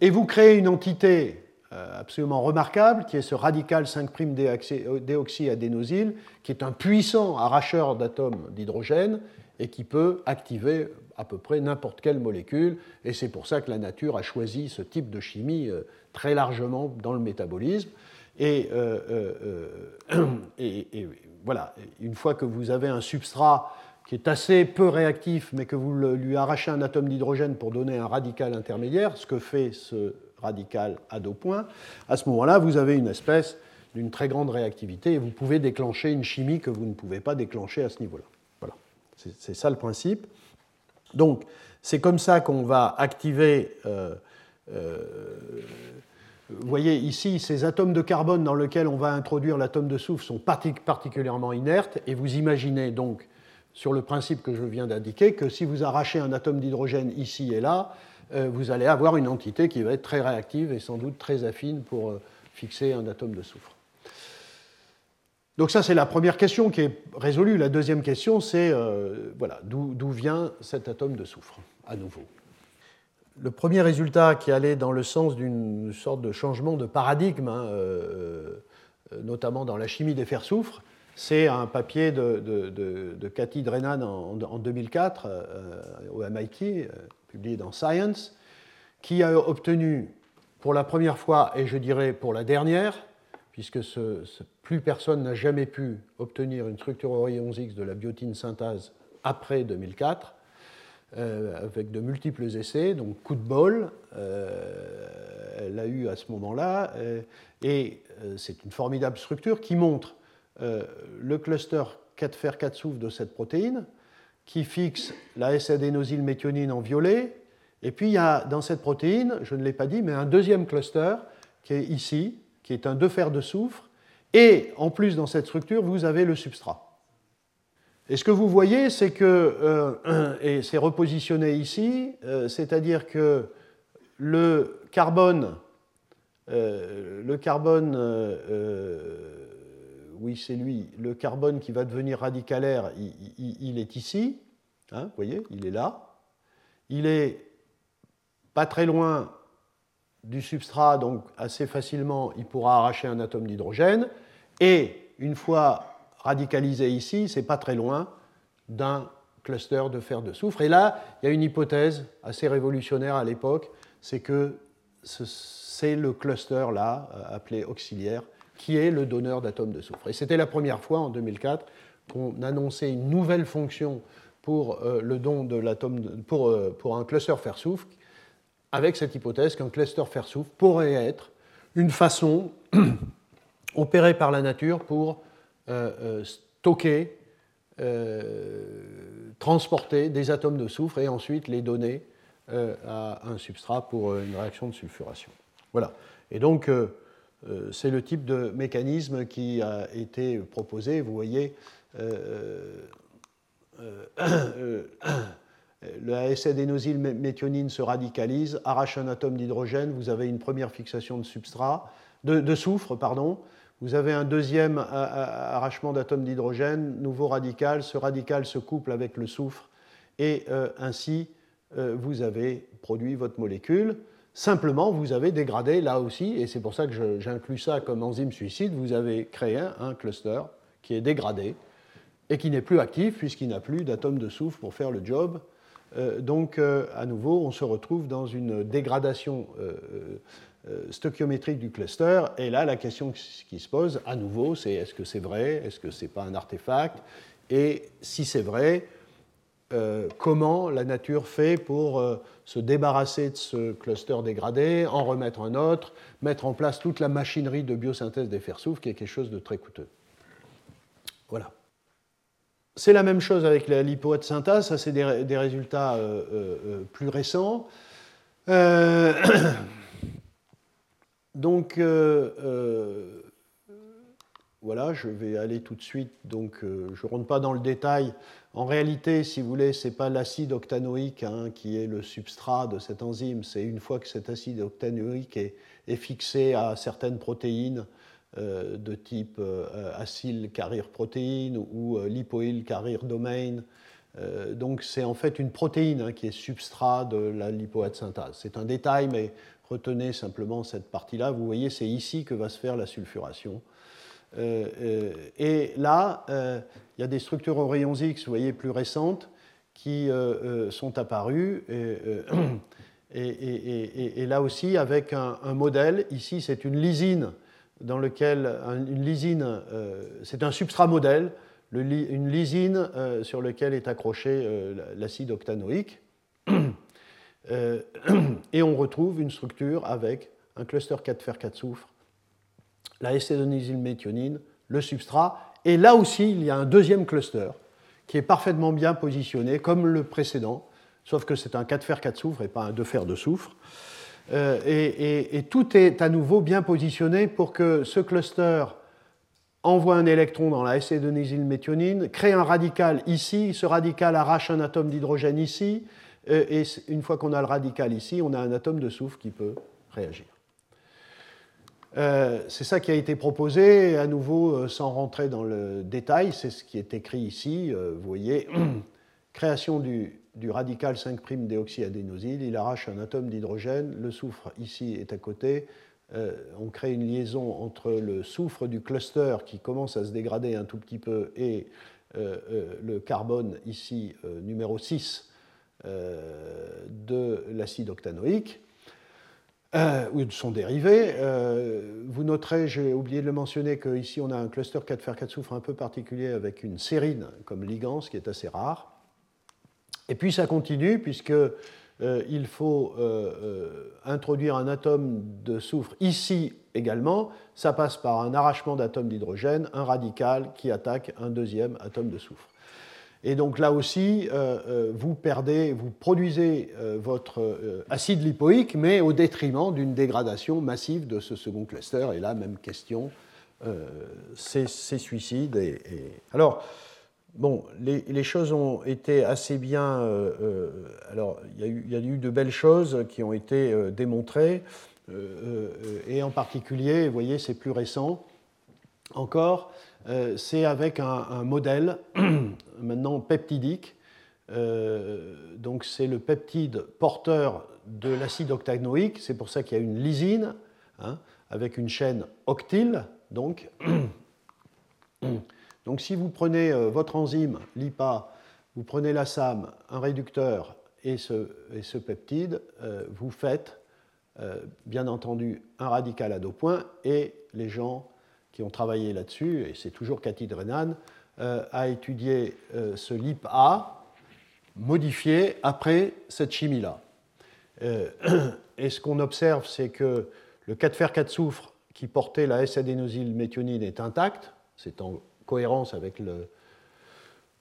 et vous créez une entité euh, absolument remarquable, qui est ce radical 5'-déoxyadénosyl, qui est un puissant arracheur d'atomes d'hydrogène et qui peut activer à peu près n'importe quelle molécule. Et c'est pour ça que la nature a choisi ce type de chimie euh, très largement dans le métabolisme. Et, euh, et, et, voilà, une fois que vous avez un substrat qui est assez peu réactif, mais que vous lui arrachez un atome d'hydrogène pour donner un radical intermédiaire, ce que fait ce radical à deux points, à ce moment-là, vous avez une espèce d'une très grande réactivité et vous pouvez déclencher une chimie que vous ne pouvez pas déclencher à ce niveau-là. Voilà, c'est ça le principe. Donc, c'est comme ça qu'on va activer. Euh, euh, vous voyez ici, ces atomes de carbone dans lesquels on va introduire l'atome de soufre sont particulièrement inertes, et vous imaginez donc sur le principe que je viens d'indiquer, que si vous arrachez un atome d'hydrogène ici et là, euh, vous allez avoir une entité qui va être très réactive et sans doute très affine pour euh, fixer un atome de soufre. Donc ça, c'est la première question qui est résolue. La deuxième question, c'est euh, voilà, d'où vient cet atome de soufre, à nouveau? Le premier résultat qui allait dans le sens d'une sorte de changement de paradigme, hein, notamment dans la chimie des fers-soufre, c'est un papier de, Cathy Drennan en, 2004 au MIT, publié dans Science, qui a obtenu pour la première fois, et je dirais pour la dernière, puisque plus personne n'a jamais pu obtenir une structure Orions X de la biotine synthase après 2004, euh, avec de multiples essais, donc coup de bol, euh, elle l'a eu à ce moment-là, euh, et c'est une formidable structure qui montre le cluster 4 fer 4 soufre de cette protéine, qui fixe la S-adénosylméthionine en violet, et puis il y a dans cette protéine, je ne l'ai pas dit, mais un deuxième cluster qui est ici, qui est un 2 fer de soufre, et en plus dans cette structure, vous avez le substrat. Et ce que vous voyez, c'est que, euh, et c'est repositionné ici, euh, c'est-à-dire que le carbone, euh, le carbone, oui c'est lui, le carbone qui va devenir radicalaire, il, est ici, hein, vous voyez, il est là. Il est pas très loin du substrat, donc assez facilement, il pourra arracher un atome d'hydrogène. Et une fois radicalisé ici, c'est pas très loin d'un cluster de fer de soufre. Et là, il y a une hypothèse assez révolutionnaire à l'époque, c'est que c'est le cluster là, euh, appelé auxiliaire, qui est le donneur d'atomes de soufre. Et c'était la première fois en 2004 qu'on annonçait une nouvelle fonction pour euh, le don de l'atome euh, pour un cluster fer-soufre, avec cette hypothèse qu'un cluster fer-soufre pourrait être une façon opérée par la nature pour euh, stocker, transporter des atomes de soufre et ensuite les donner à un substrat pour une réaction de sulfuration. Voilà. Et donc, c'est le type de mécanisme qui a été proposé. Vous voyez, le AS-adénosyl méthionine se radicalise, arrache un atome d'hydrogène, vous avez une première fixation de substrat, de, soufre, pardon, vous avez un deuxième arrachement d'atomes d'hydrogène, nouveau radical. Ce radical se couple avec le soufre et euh, ainsi euh, vous avez produit votre molécule. Simplement, vous avez dégradé là aussi, et c'est pour ça que j'inclus ça comme enzyme suicide, vous avez créé un cluster qui est dégradé et qui n'est plus actif puisqu'il n'a plus d'atomes de soufre pour faire le job. Euh, donc, à nouveau, on se retrouve dans une dégradation euh, stoichiométrique du cluster. Et là, la question qui se pose à nouveau, c'est est-ce que c'est vrai Est-ce que ce n'est pas un artefact? Et si c'est vrai, euh, comment la nature fait pour euh, se débarrasser de ce cluster dégradé, en remettre un autre, mettre en place toute la machinerie de biosynthèse des fers soufres, qui est quelque chose de très coûteux. Voilà. C'est la même chose avec la lipoète synthase, ça c'est des, résultats plus récents. Donc, euh, euh, voilà, je vais aller tout de suite. Donc, euh, je ne rentre pas dans le détail. En réalité, si vous voulez, ce n'est pas l'acide octanoïque hein, qui est le substrat de cette enzyme. C'est une fois que cet acide octanoïque est, fixé à certaines protéines de type acyl carrière protéine ou lipoïl carrière domain. donc, c'est en fait une protéine hein, qui est substrat de la lipoète synthase. C'est un détail, mais Retenez simplement cette partie-là. Vous voyez, c'est ici que va se faire la sulfuration. Euh, euh, et là, euh, il y a des structures aux rayons X, vous voyez, plus récentes, qui sont apparues. Et, là aussi, avec un, modèle, ici, c'est une lysine dans lequel une lysine, c'est un substrat modèle, une lysine sur lequel est accroché l'acide octanoïque. Et on retrouve une structure avec un cluster 4 fer 4 soufre, la méthionine, le substrat, et là aussi il y a un deuxième cluster qui est parfaitement bien positionné comme le précédent, sauf que c'est un 4 fer 4 soufre et pas un 2 fer de soufre. Et, tout est à nouveau bien positionné pour que ce cluster envoie un électron dans la méthionine, crée un radical ici, ce radical arrache un atome d'hydrogène ici, euh, et une fois qu'on a le radical ici, on a un atome de soufre qui peut réagir. Euh, c'est ça qui a été proposé, à nouveau, euh, sans rentrer dans le détail, c'est ce qui est écrit ici. vous voyez, création du, radical 5' déoxyadénosyl, il arrache un atome d'hydrogène, le soufre ici est à côté, on crée une liaison entre le soufre du cluster qui commence à se dégrader un tout petit peu et le carbone ici numéro 6 de l'acide octanoïque euh, ou de son dérivé. Euh, vous noterez, j'ai oublié de le mentionner, qu'ici on a un cluster 4 fer 4 soufre un peu particulier avec une sérine comme ligand, ce qui est assez rare. Et puis ça continue, puisque euh, il faut introduire un atome de soufre ici également. Ça passe par un arrachement d'atomes d'hydrogène, un radical qui attaque un deuxième atome de soufre. Et donc là aussi, euh, euh, vous perdez, vous produisez euh, votre acide lipoïque, mais au détriment d'une dégradation massive de ce second cluster. Et là, même question, c'est suicide. Alors, bon, les, choses ont été assez bien. alors, il y, y, a eu de belles choses qui ont été démontrées, et en particulier, vous voyez, c'est plus récent encore. Euh, c'est avec un, modèle maintenant peptidique. Euh, donc c'est le peptide porteur de l'acide octanoïque, c'est pour ça qu'il y a une lysine hein, avec une chaîne octyle. Donc, si vous prenez euh, votre enzyme, l'IPA, vous prenez la SAM, un réducteur et ce, et ce peptide, vous faites bien entendu un radical à deux points et les gens qui ont travaillé là-dessus, et c'est toujours Cathy Drenan, euh, a étudié euh, ce LIP-A modifié après cette chimie-là. Euh, et ce qu'on observe, c'est que le 4 fer 4 soufre qui portait la S-adénosylméthionine est intact, c'est en cohérence avec le,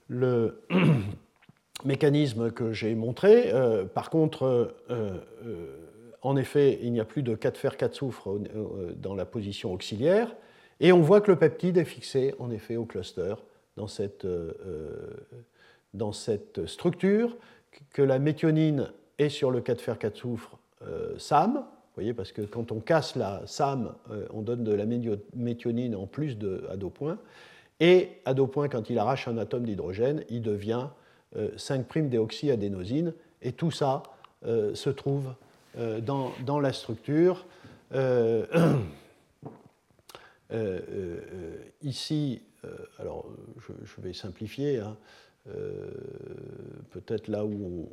le mécanisme que j'ai montré. par contre, en effet, il n'y a plus de 4 fer 4 soufre dans la position auxiliaire, et on voit que le peptide est fixé en effet au cluster dans cette, euh, euh, structure, que la méthionine est sur le 4 fer 4 soufre euh, SAM. Voyez, parce que quand on casse la SAM, on donne de la méthionine en plus de, points. Et points, quand il arrache un atome d'hydrogène, il devient 5'-déoxyadénosine. Et tout ça se trouve dans, dans, la structure. Euh, euh, euh, ici, alors je, vais simplifier, hein, peut-être là où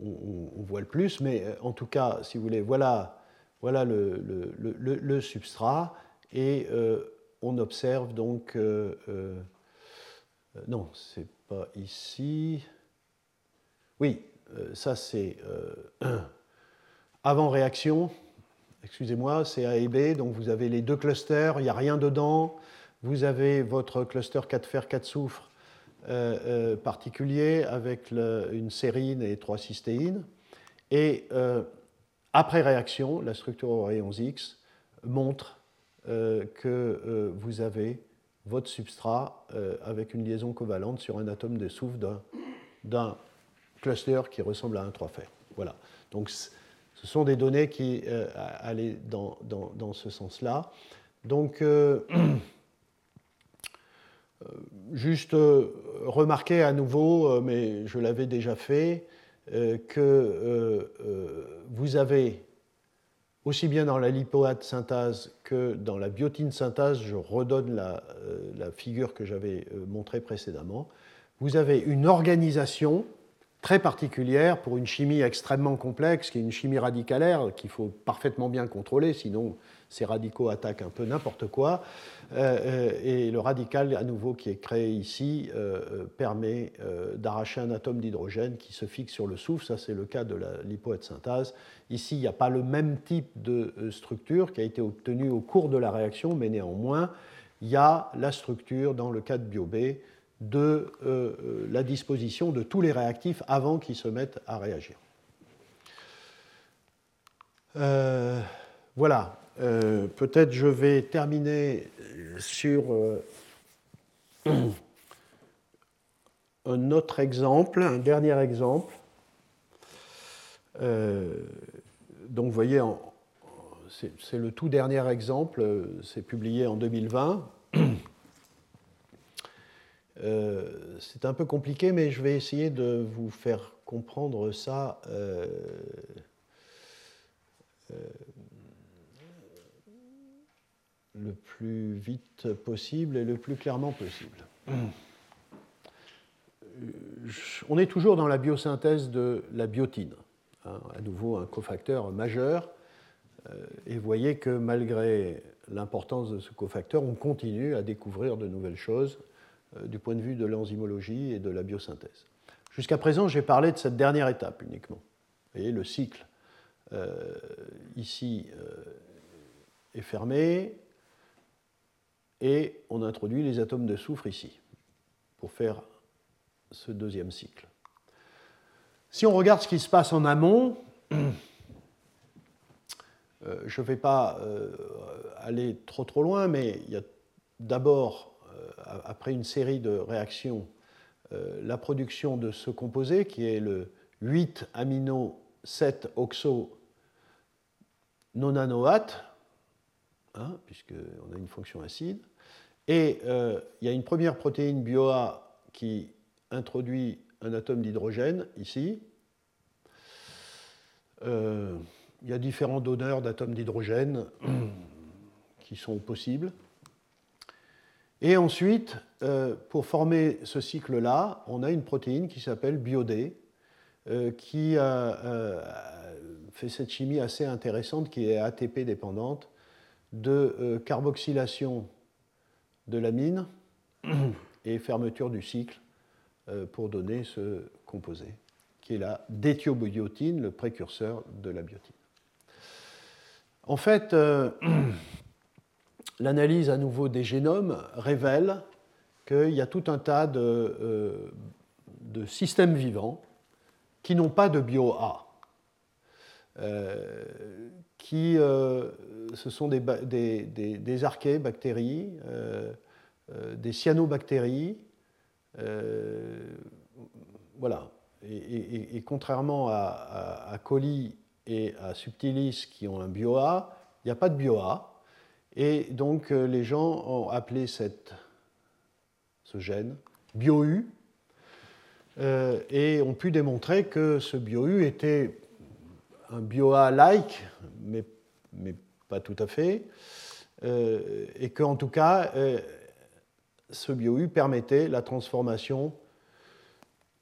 on, voit le plus, mais en tout cas, si vous voulez, voilà, voilà le, le, substrat et on observe donc. non, c'est pas ici. Oui, ça c'est avant réaction excusez-moi, c'est A et B, donc vous avez les deux clusters, il n'y a rien dedans. Vous avez votre cluster 4 fer 4 soufre euh, euh, particulier avec une sérine et trois cystéines. Et euh, après réaction, la structure aux rayons X montre que vous avez votre substrat avec une liaison covalente sur un atome de soufre d'un cluster qui ressemble à un 3 fer. Voilà. Donc ce sont des données qui euh, allaient dans, ce sens-là. Donc, euh, euh, juste remarquer à nouveau, mais je l'avais déjà fait, que vous avez aussi bien dans la lipoate synthase que dans la biotine synthase, je redonne la figure que j'avais montrée précédemment, vous avez une organisation très particulière pour une chimie extrêmement complexe, qui est une chimie radicalaire, qu'il faut parfaitement bien contrôler, sinon ces radicaux attaquent un peu n'importe quoi. Euh, euh, et le radical, à nouveau, qui est créé ici, euh, permet d'arracher un atome d'hydrogène qui se fixe sur le soufre. Ça, c'est le cas de la lipoète synthase. Ici, il n'y a pas le même type de structure qui a été obtenu au cours de la réaction, mais néanmoins, il y a la structure dans le cas de BioB de euh, euh, la disposition de tous les réactifs avant qu'ils se mettent à réagir. Euh, voilà, peut-être je vais terminer sur un autre exemple, un dernier exemple. donc vous voyez, c'est le tout dernier exemple, c'est publié en 2020. Euh, c'est un peu compliqué, mais je vais essayer de vous faire comprendre ça. Euh, euh, le plus vite possible et le plus clairement possible. On est toujours dans la biosynthèse de la biotine, hein, à nouveau un cofacteur majeur. Et voyez que malgré l'importance de ce cofacteur, on continue à découvrir de nouvelles choses du point de vue de l'enzymologie et de la biosynthèse. Jusqu'à présent, j'ai parlé de cette dernière étape uniquement. Vous voyez, le cycle euh, ici euh, est fermé et on introduit les atomes de soufre ici pour faire ce deuxième cycle. Si on regarde ce qui se passe en amont, euh, je ne vais pas aller trop trop loin, mais il y a d'abord, après une série de réactions, la production de ce composé qui est le 8 amino 7 oxo nonanoate, hein, puisqu'on a une fonction acide, et euh, il y a une première protéine BioA qui introduit un atome d'hydrogène ici. Euh, il y a différents donneurs d'atomes d'hydrogène qui sont possibles. Et ensuite, euh, pour former ce cycle-là, on a une protéine qui s'appelle BioD, qui a fait cette chimie assez intéressante qui est ATP dépendante de euh, carboxylation de l'amine et fermeture du cycle euh, pour donner ce composé, qui est la déthiobiotine, le précurseur de la biotine. En fait, euh, l'analyse à nouveau des génomes révèle qu'il y a tout un tas de, de systèmes vivants qui n'ont pas de bio-A. Euh, qui euh, ce sont des, des, des, archées bactéries, euh, des cyanobactéries. voilà. Et, contrairement à, à, coli et à subtilis qui ont un BioA, il n'y a pas de BioA. Et donc les gens ont appelé cette, ce gène BioU et ont pu démontrer que ce BioU était un BioA-like, mais, mais, pas tout à fait, euh, et qu'en tout cas, euh, ce BioU permettait la transformation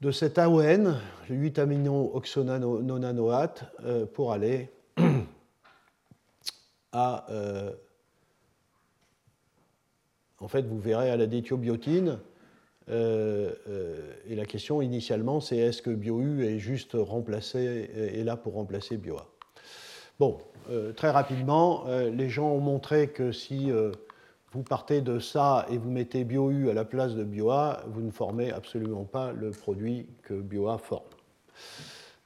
de cet AON, le 8 amino oxononanoate, euh, pour aller à. En fait, vous verrez à la déthiobiotine, euh, euh, et la question initialement, c'est est-ce que BioU est juste remplacé, est là pour remplacer BioA Bon, euh, très rapidement, les gens ont montré que si vous partez de ça et vous mettez BioU à la place de BioA, vous ne formez absolument pas le produit que BioA forme.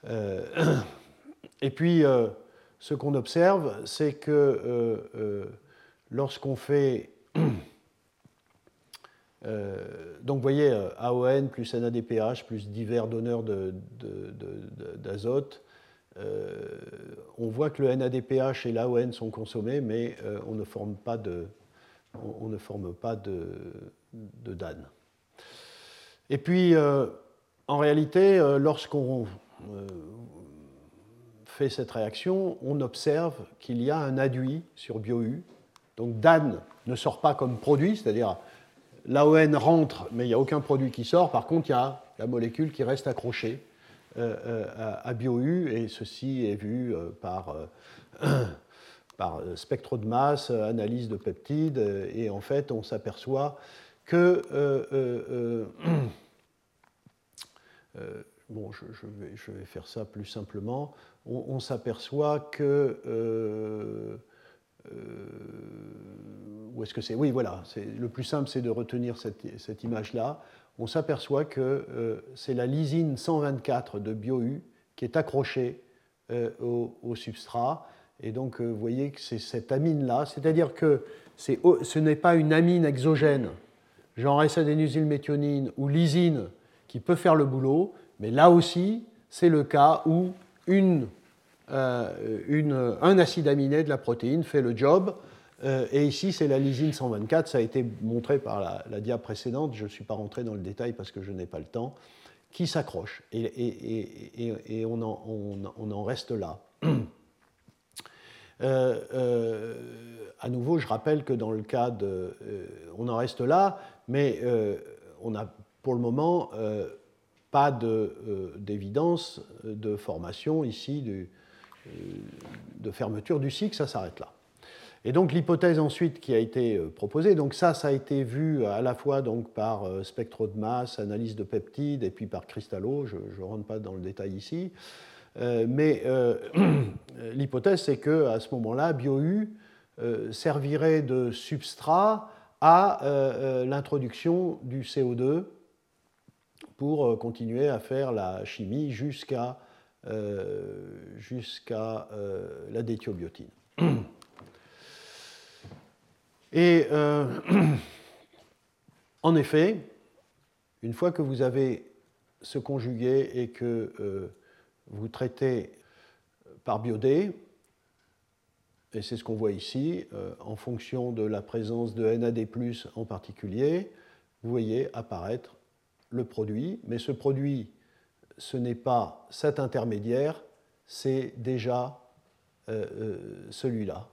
et puis, ce qu'on observe, c'est que lorsqu'on fait euh, donc vous voyez, euh, AON plus NADPH plus divers donneurs d'azote. Euh, on voit que le NADPH et l'AON sont consommés, mais on ne forme pas de, on, ne forme pas de, DAN. Et puis, en réalité, lorsqu'on fait cette réaction, on observe qu'il y a un aduit sur BioU. Donc DAN ne sort pas comme produit, c'est-à-dire l'AON rentre, mais il n'y a aucun produit qui sort. Par contre, il y a la molécule qui reste accrochée euh, euh, à, BioU, et ceci est vu euh, par, spectre de masse, analyse de peptides, et en fait, on s'aperçoit que. bon, je, vais, faire ça plus simplement. On, s'aperçoit que euh, où est-ce que c'est? Oui, voilà. Le plus simple, c'est de retenir cette, image-là. On s'aperçoit que euh, c'est la lysine 124 de BioU qui est accrochée euh, au, substrat. Et donc, vous voyez que c'est cette amine-là, c'est-à-dire que ce n'est pas une amine exogène, genre S-adénusylméthionine ou lysine, qui peut faire le boulot, mais là aussi, c'est le cas où une euh, un acide aminé de la protéine fait le job. Euh, et ici, c'est la lysine 124. Ça a été montré par la, la précédente. Je ne suis pas rentré dans le détail parce que je n'ai pas le temps. Qui s'accroche. Et, on, en, reste là. Euh, à nouveau, je rappelle que dans le cas de... on en reste là, mais on n'a pour le moment pas d'évidence de, formation ici de fermeture du cycle, ça s'arrête là. Et donc l'hypothèse ensuite qui a été euh, proposée, donc ça, ça a été vu à la fois donc par euh, spectro de masse, analyse de peptides, et puis par cristallo, je ne rentre pas dans le détail ici, euh, mais l'hypothèse c'est qu'à ce moment-là, BioU servirait de substrat à l'introduction du CO2 pour continuer à faire la chimie jusqu'à jusqu'à la déthiobiotine. Et euh, en effet, une fois que vous avez ce conjugué et que euh, vous traitez par biodé, et c'est ce qu'on voit ici, euh, en fonction de la présence de NAD, en particulier, vous voyez apparaître le produit. Mais ce produit, ce n'est pas cet intermédiaire, c'est déjà celui-là.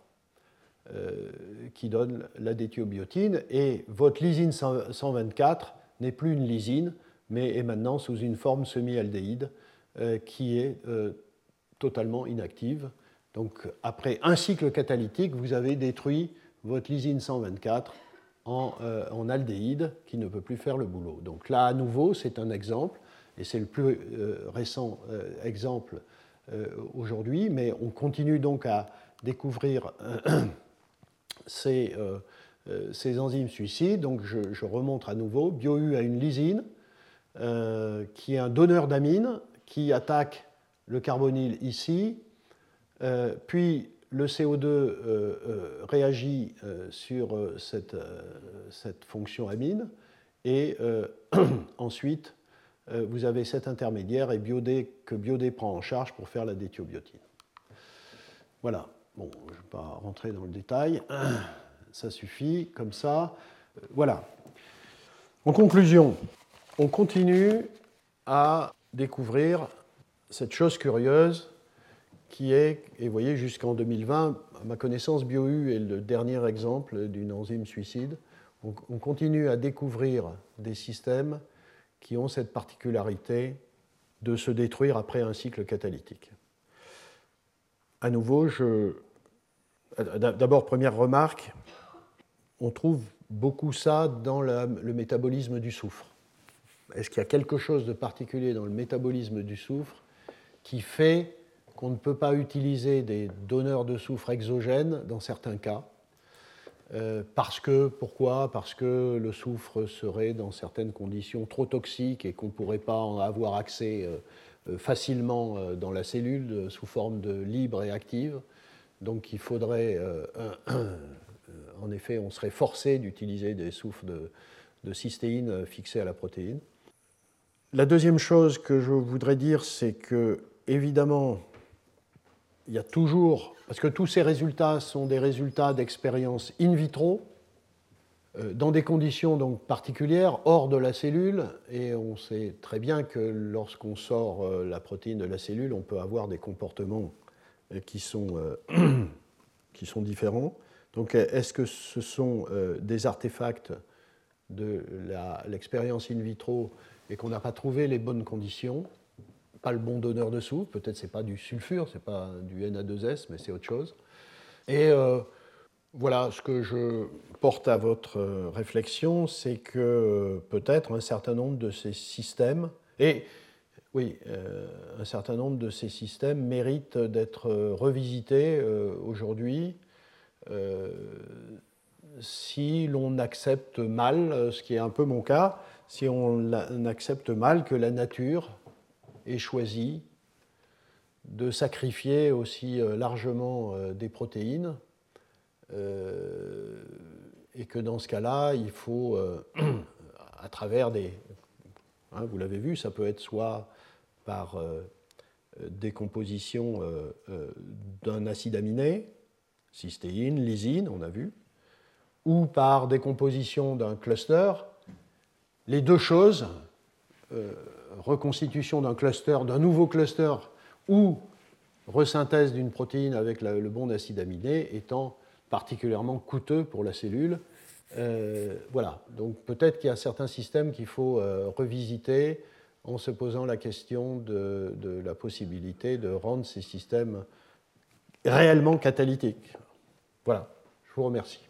Euh, qui donne la déthiobiotine. Et votre lysine 124 n'est plus une lysine, mais est maintenant sous une forme semi-aldéhyde euh, qui est euh, totalement inactive. Donc après un cycle catalytique, vous avez détruit votre lysine 124 en, en, aldéhyde qui ne peut plus faire le boulot. Donc là, à nouveau, c'est un exemple, et c'est le plus récent exemple aujourd'hui, mais on continue donc à découvrir euh, euh, ces, enzymes suicides. Donc je, remontre à nouveau. BioU a une lysine euh, qui est un donneur d'amine qui attaque le carbonyle ici. puis le CO2 réagit sur cette, cette, fonction amine. Et ensuite, vous avez cet intermédiaire et biodé, que biodé prend en charge pour faire la déthiobiotine. Voilà. Bon, je ne vais pas rentrer dans le détail, ça suffit, comme ça. Euh, voilà. En conclusion, on continue à découvrir cette chose curieuse qui est, et voyez, jusqu'en 2020, à ma connaissance, BioU est le dernier exemple d'une enzyme suicide. On continue à découvrir des systèmes qui ont cette particularité de se détruire après un cycle catalytique à nouveau, je... d'abord, première remarque, on trouve beaucoup ça dans le métabolisme du soufre. Est-ce qu'il y a quelque chose de particulier dans le métabolisme du soufre qui fait qu'on ne peut pas utiliser des donneurs de soufre exogènes dans certains cas euh, parce que, pourquoi? Parce que le soufre serait dans certaines conditions trop toxique et qu'on ne pourrait pas en avoir accès euh, euh, facilement dans la cellule sous forme de libre et active. Donc il faudrait, en effet, on serait forcé d'utiliser des soufres de, de cystéine fixés à la protéine. La deuxième chose que je voudrais dire, c'est que, évidemment, il y a toujours, parce que tous ces résultats sont des résultats d'expériences in vitro, euh, dans des conditions donc particulières, hors de la cellule, et on sait très bien que lorsqu'on sort euh, la protéine de la cellule, on peut avoir des comportements euh, qui sont, qui sont différents. Donc est-ce que ce sont des artefacts de l'expérience in vitro et qu'on n'a pas trouvé les bonnes conditions? Pas le bon donneur de soufre, peut-être c'est pas du sulfure, c'est pas du Na2S, mais c'est autre chose. Et voilà, ce que je porte à votre euh, réflexion, c'est que euh, peut-être un certain nombre de ces systèmes, et oui, euh, un certain nombre de ces systèmes méritent d'être revisités aujourd'hui si l'on accepte mal, ce qui est un peu mon cas, si on accepte mal que la nature ait choisi de sacrifier aussi largement des protéines euh, et que dans ce cas-là, il faut, euh, à travers des... Hein, vous l'avez vu, ça peut être soit par euh, décomposition d'un acide aminé, cystéine, lysine, on a vu, ou par décomposition d'un cluster. Les deux choses, reconstitution d'un cluster, d'un nouveau cluster, ou resynthèse d'une protéine avec le bon acide aminé, étant particulièrement coûteux pour la cellule. voilà, donc peut-être qu'il y a certains systèmes qu'il faut revisiter en se posant la question de, de, la possibilité de rendre ces systèmes réellement catalytiques. Voilà, je vous remercie.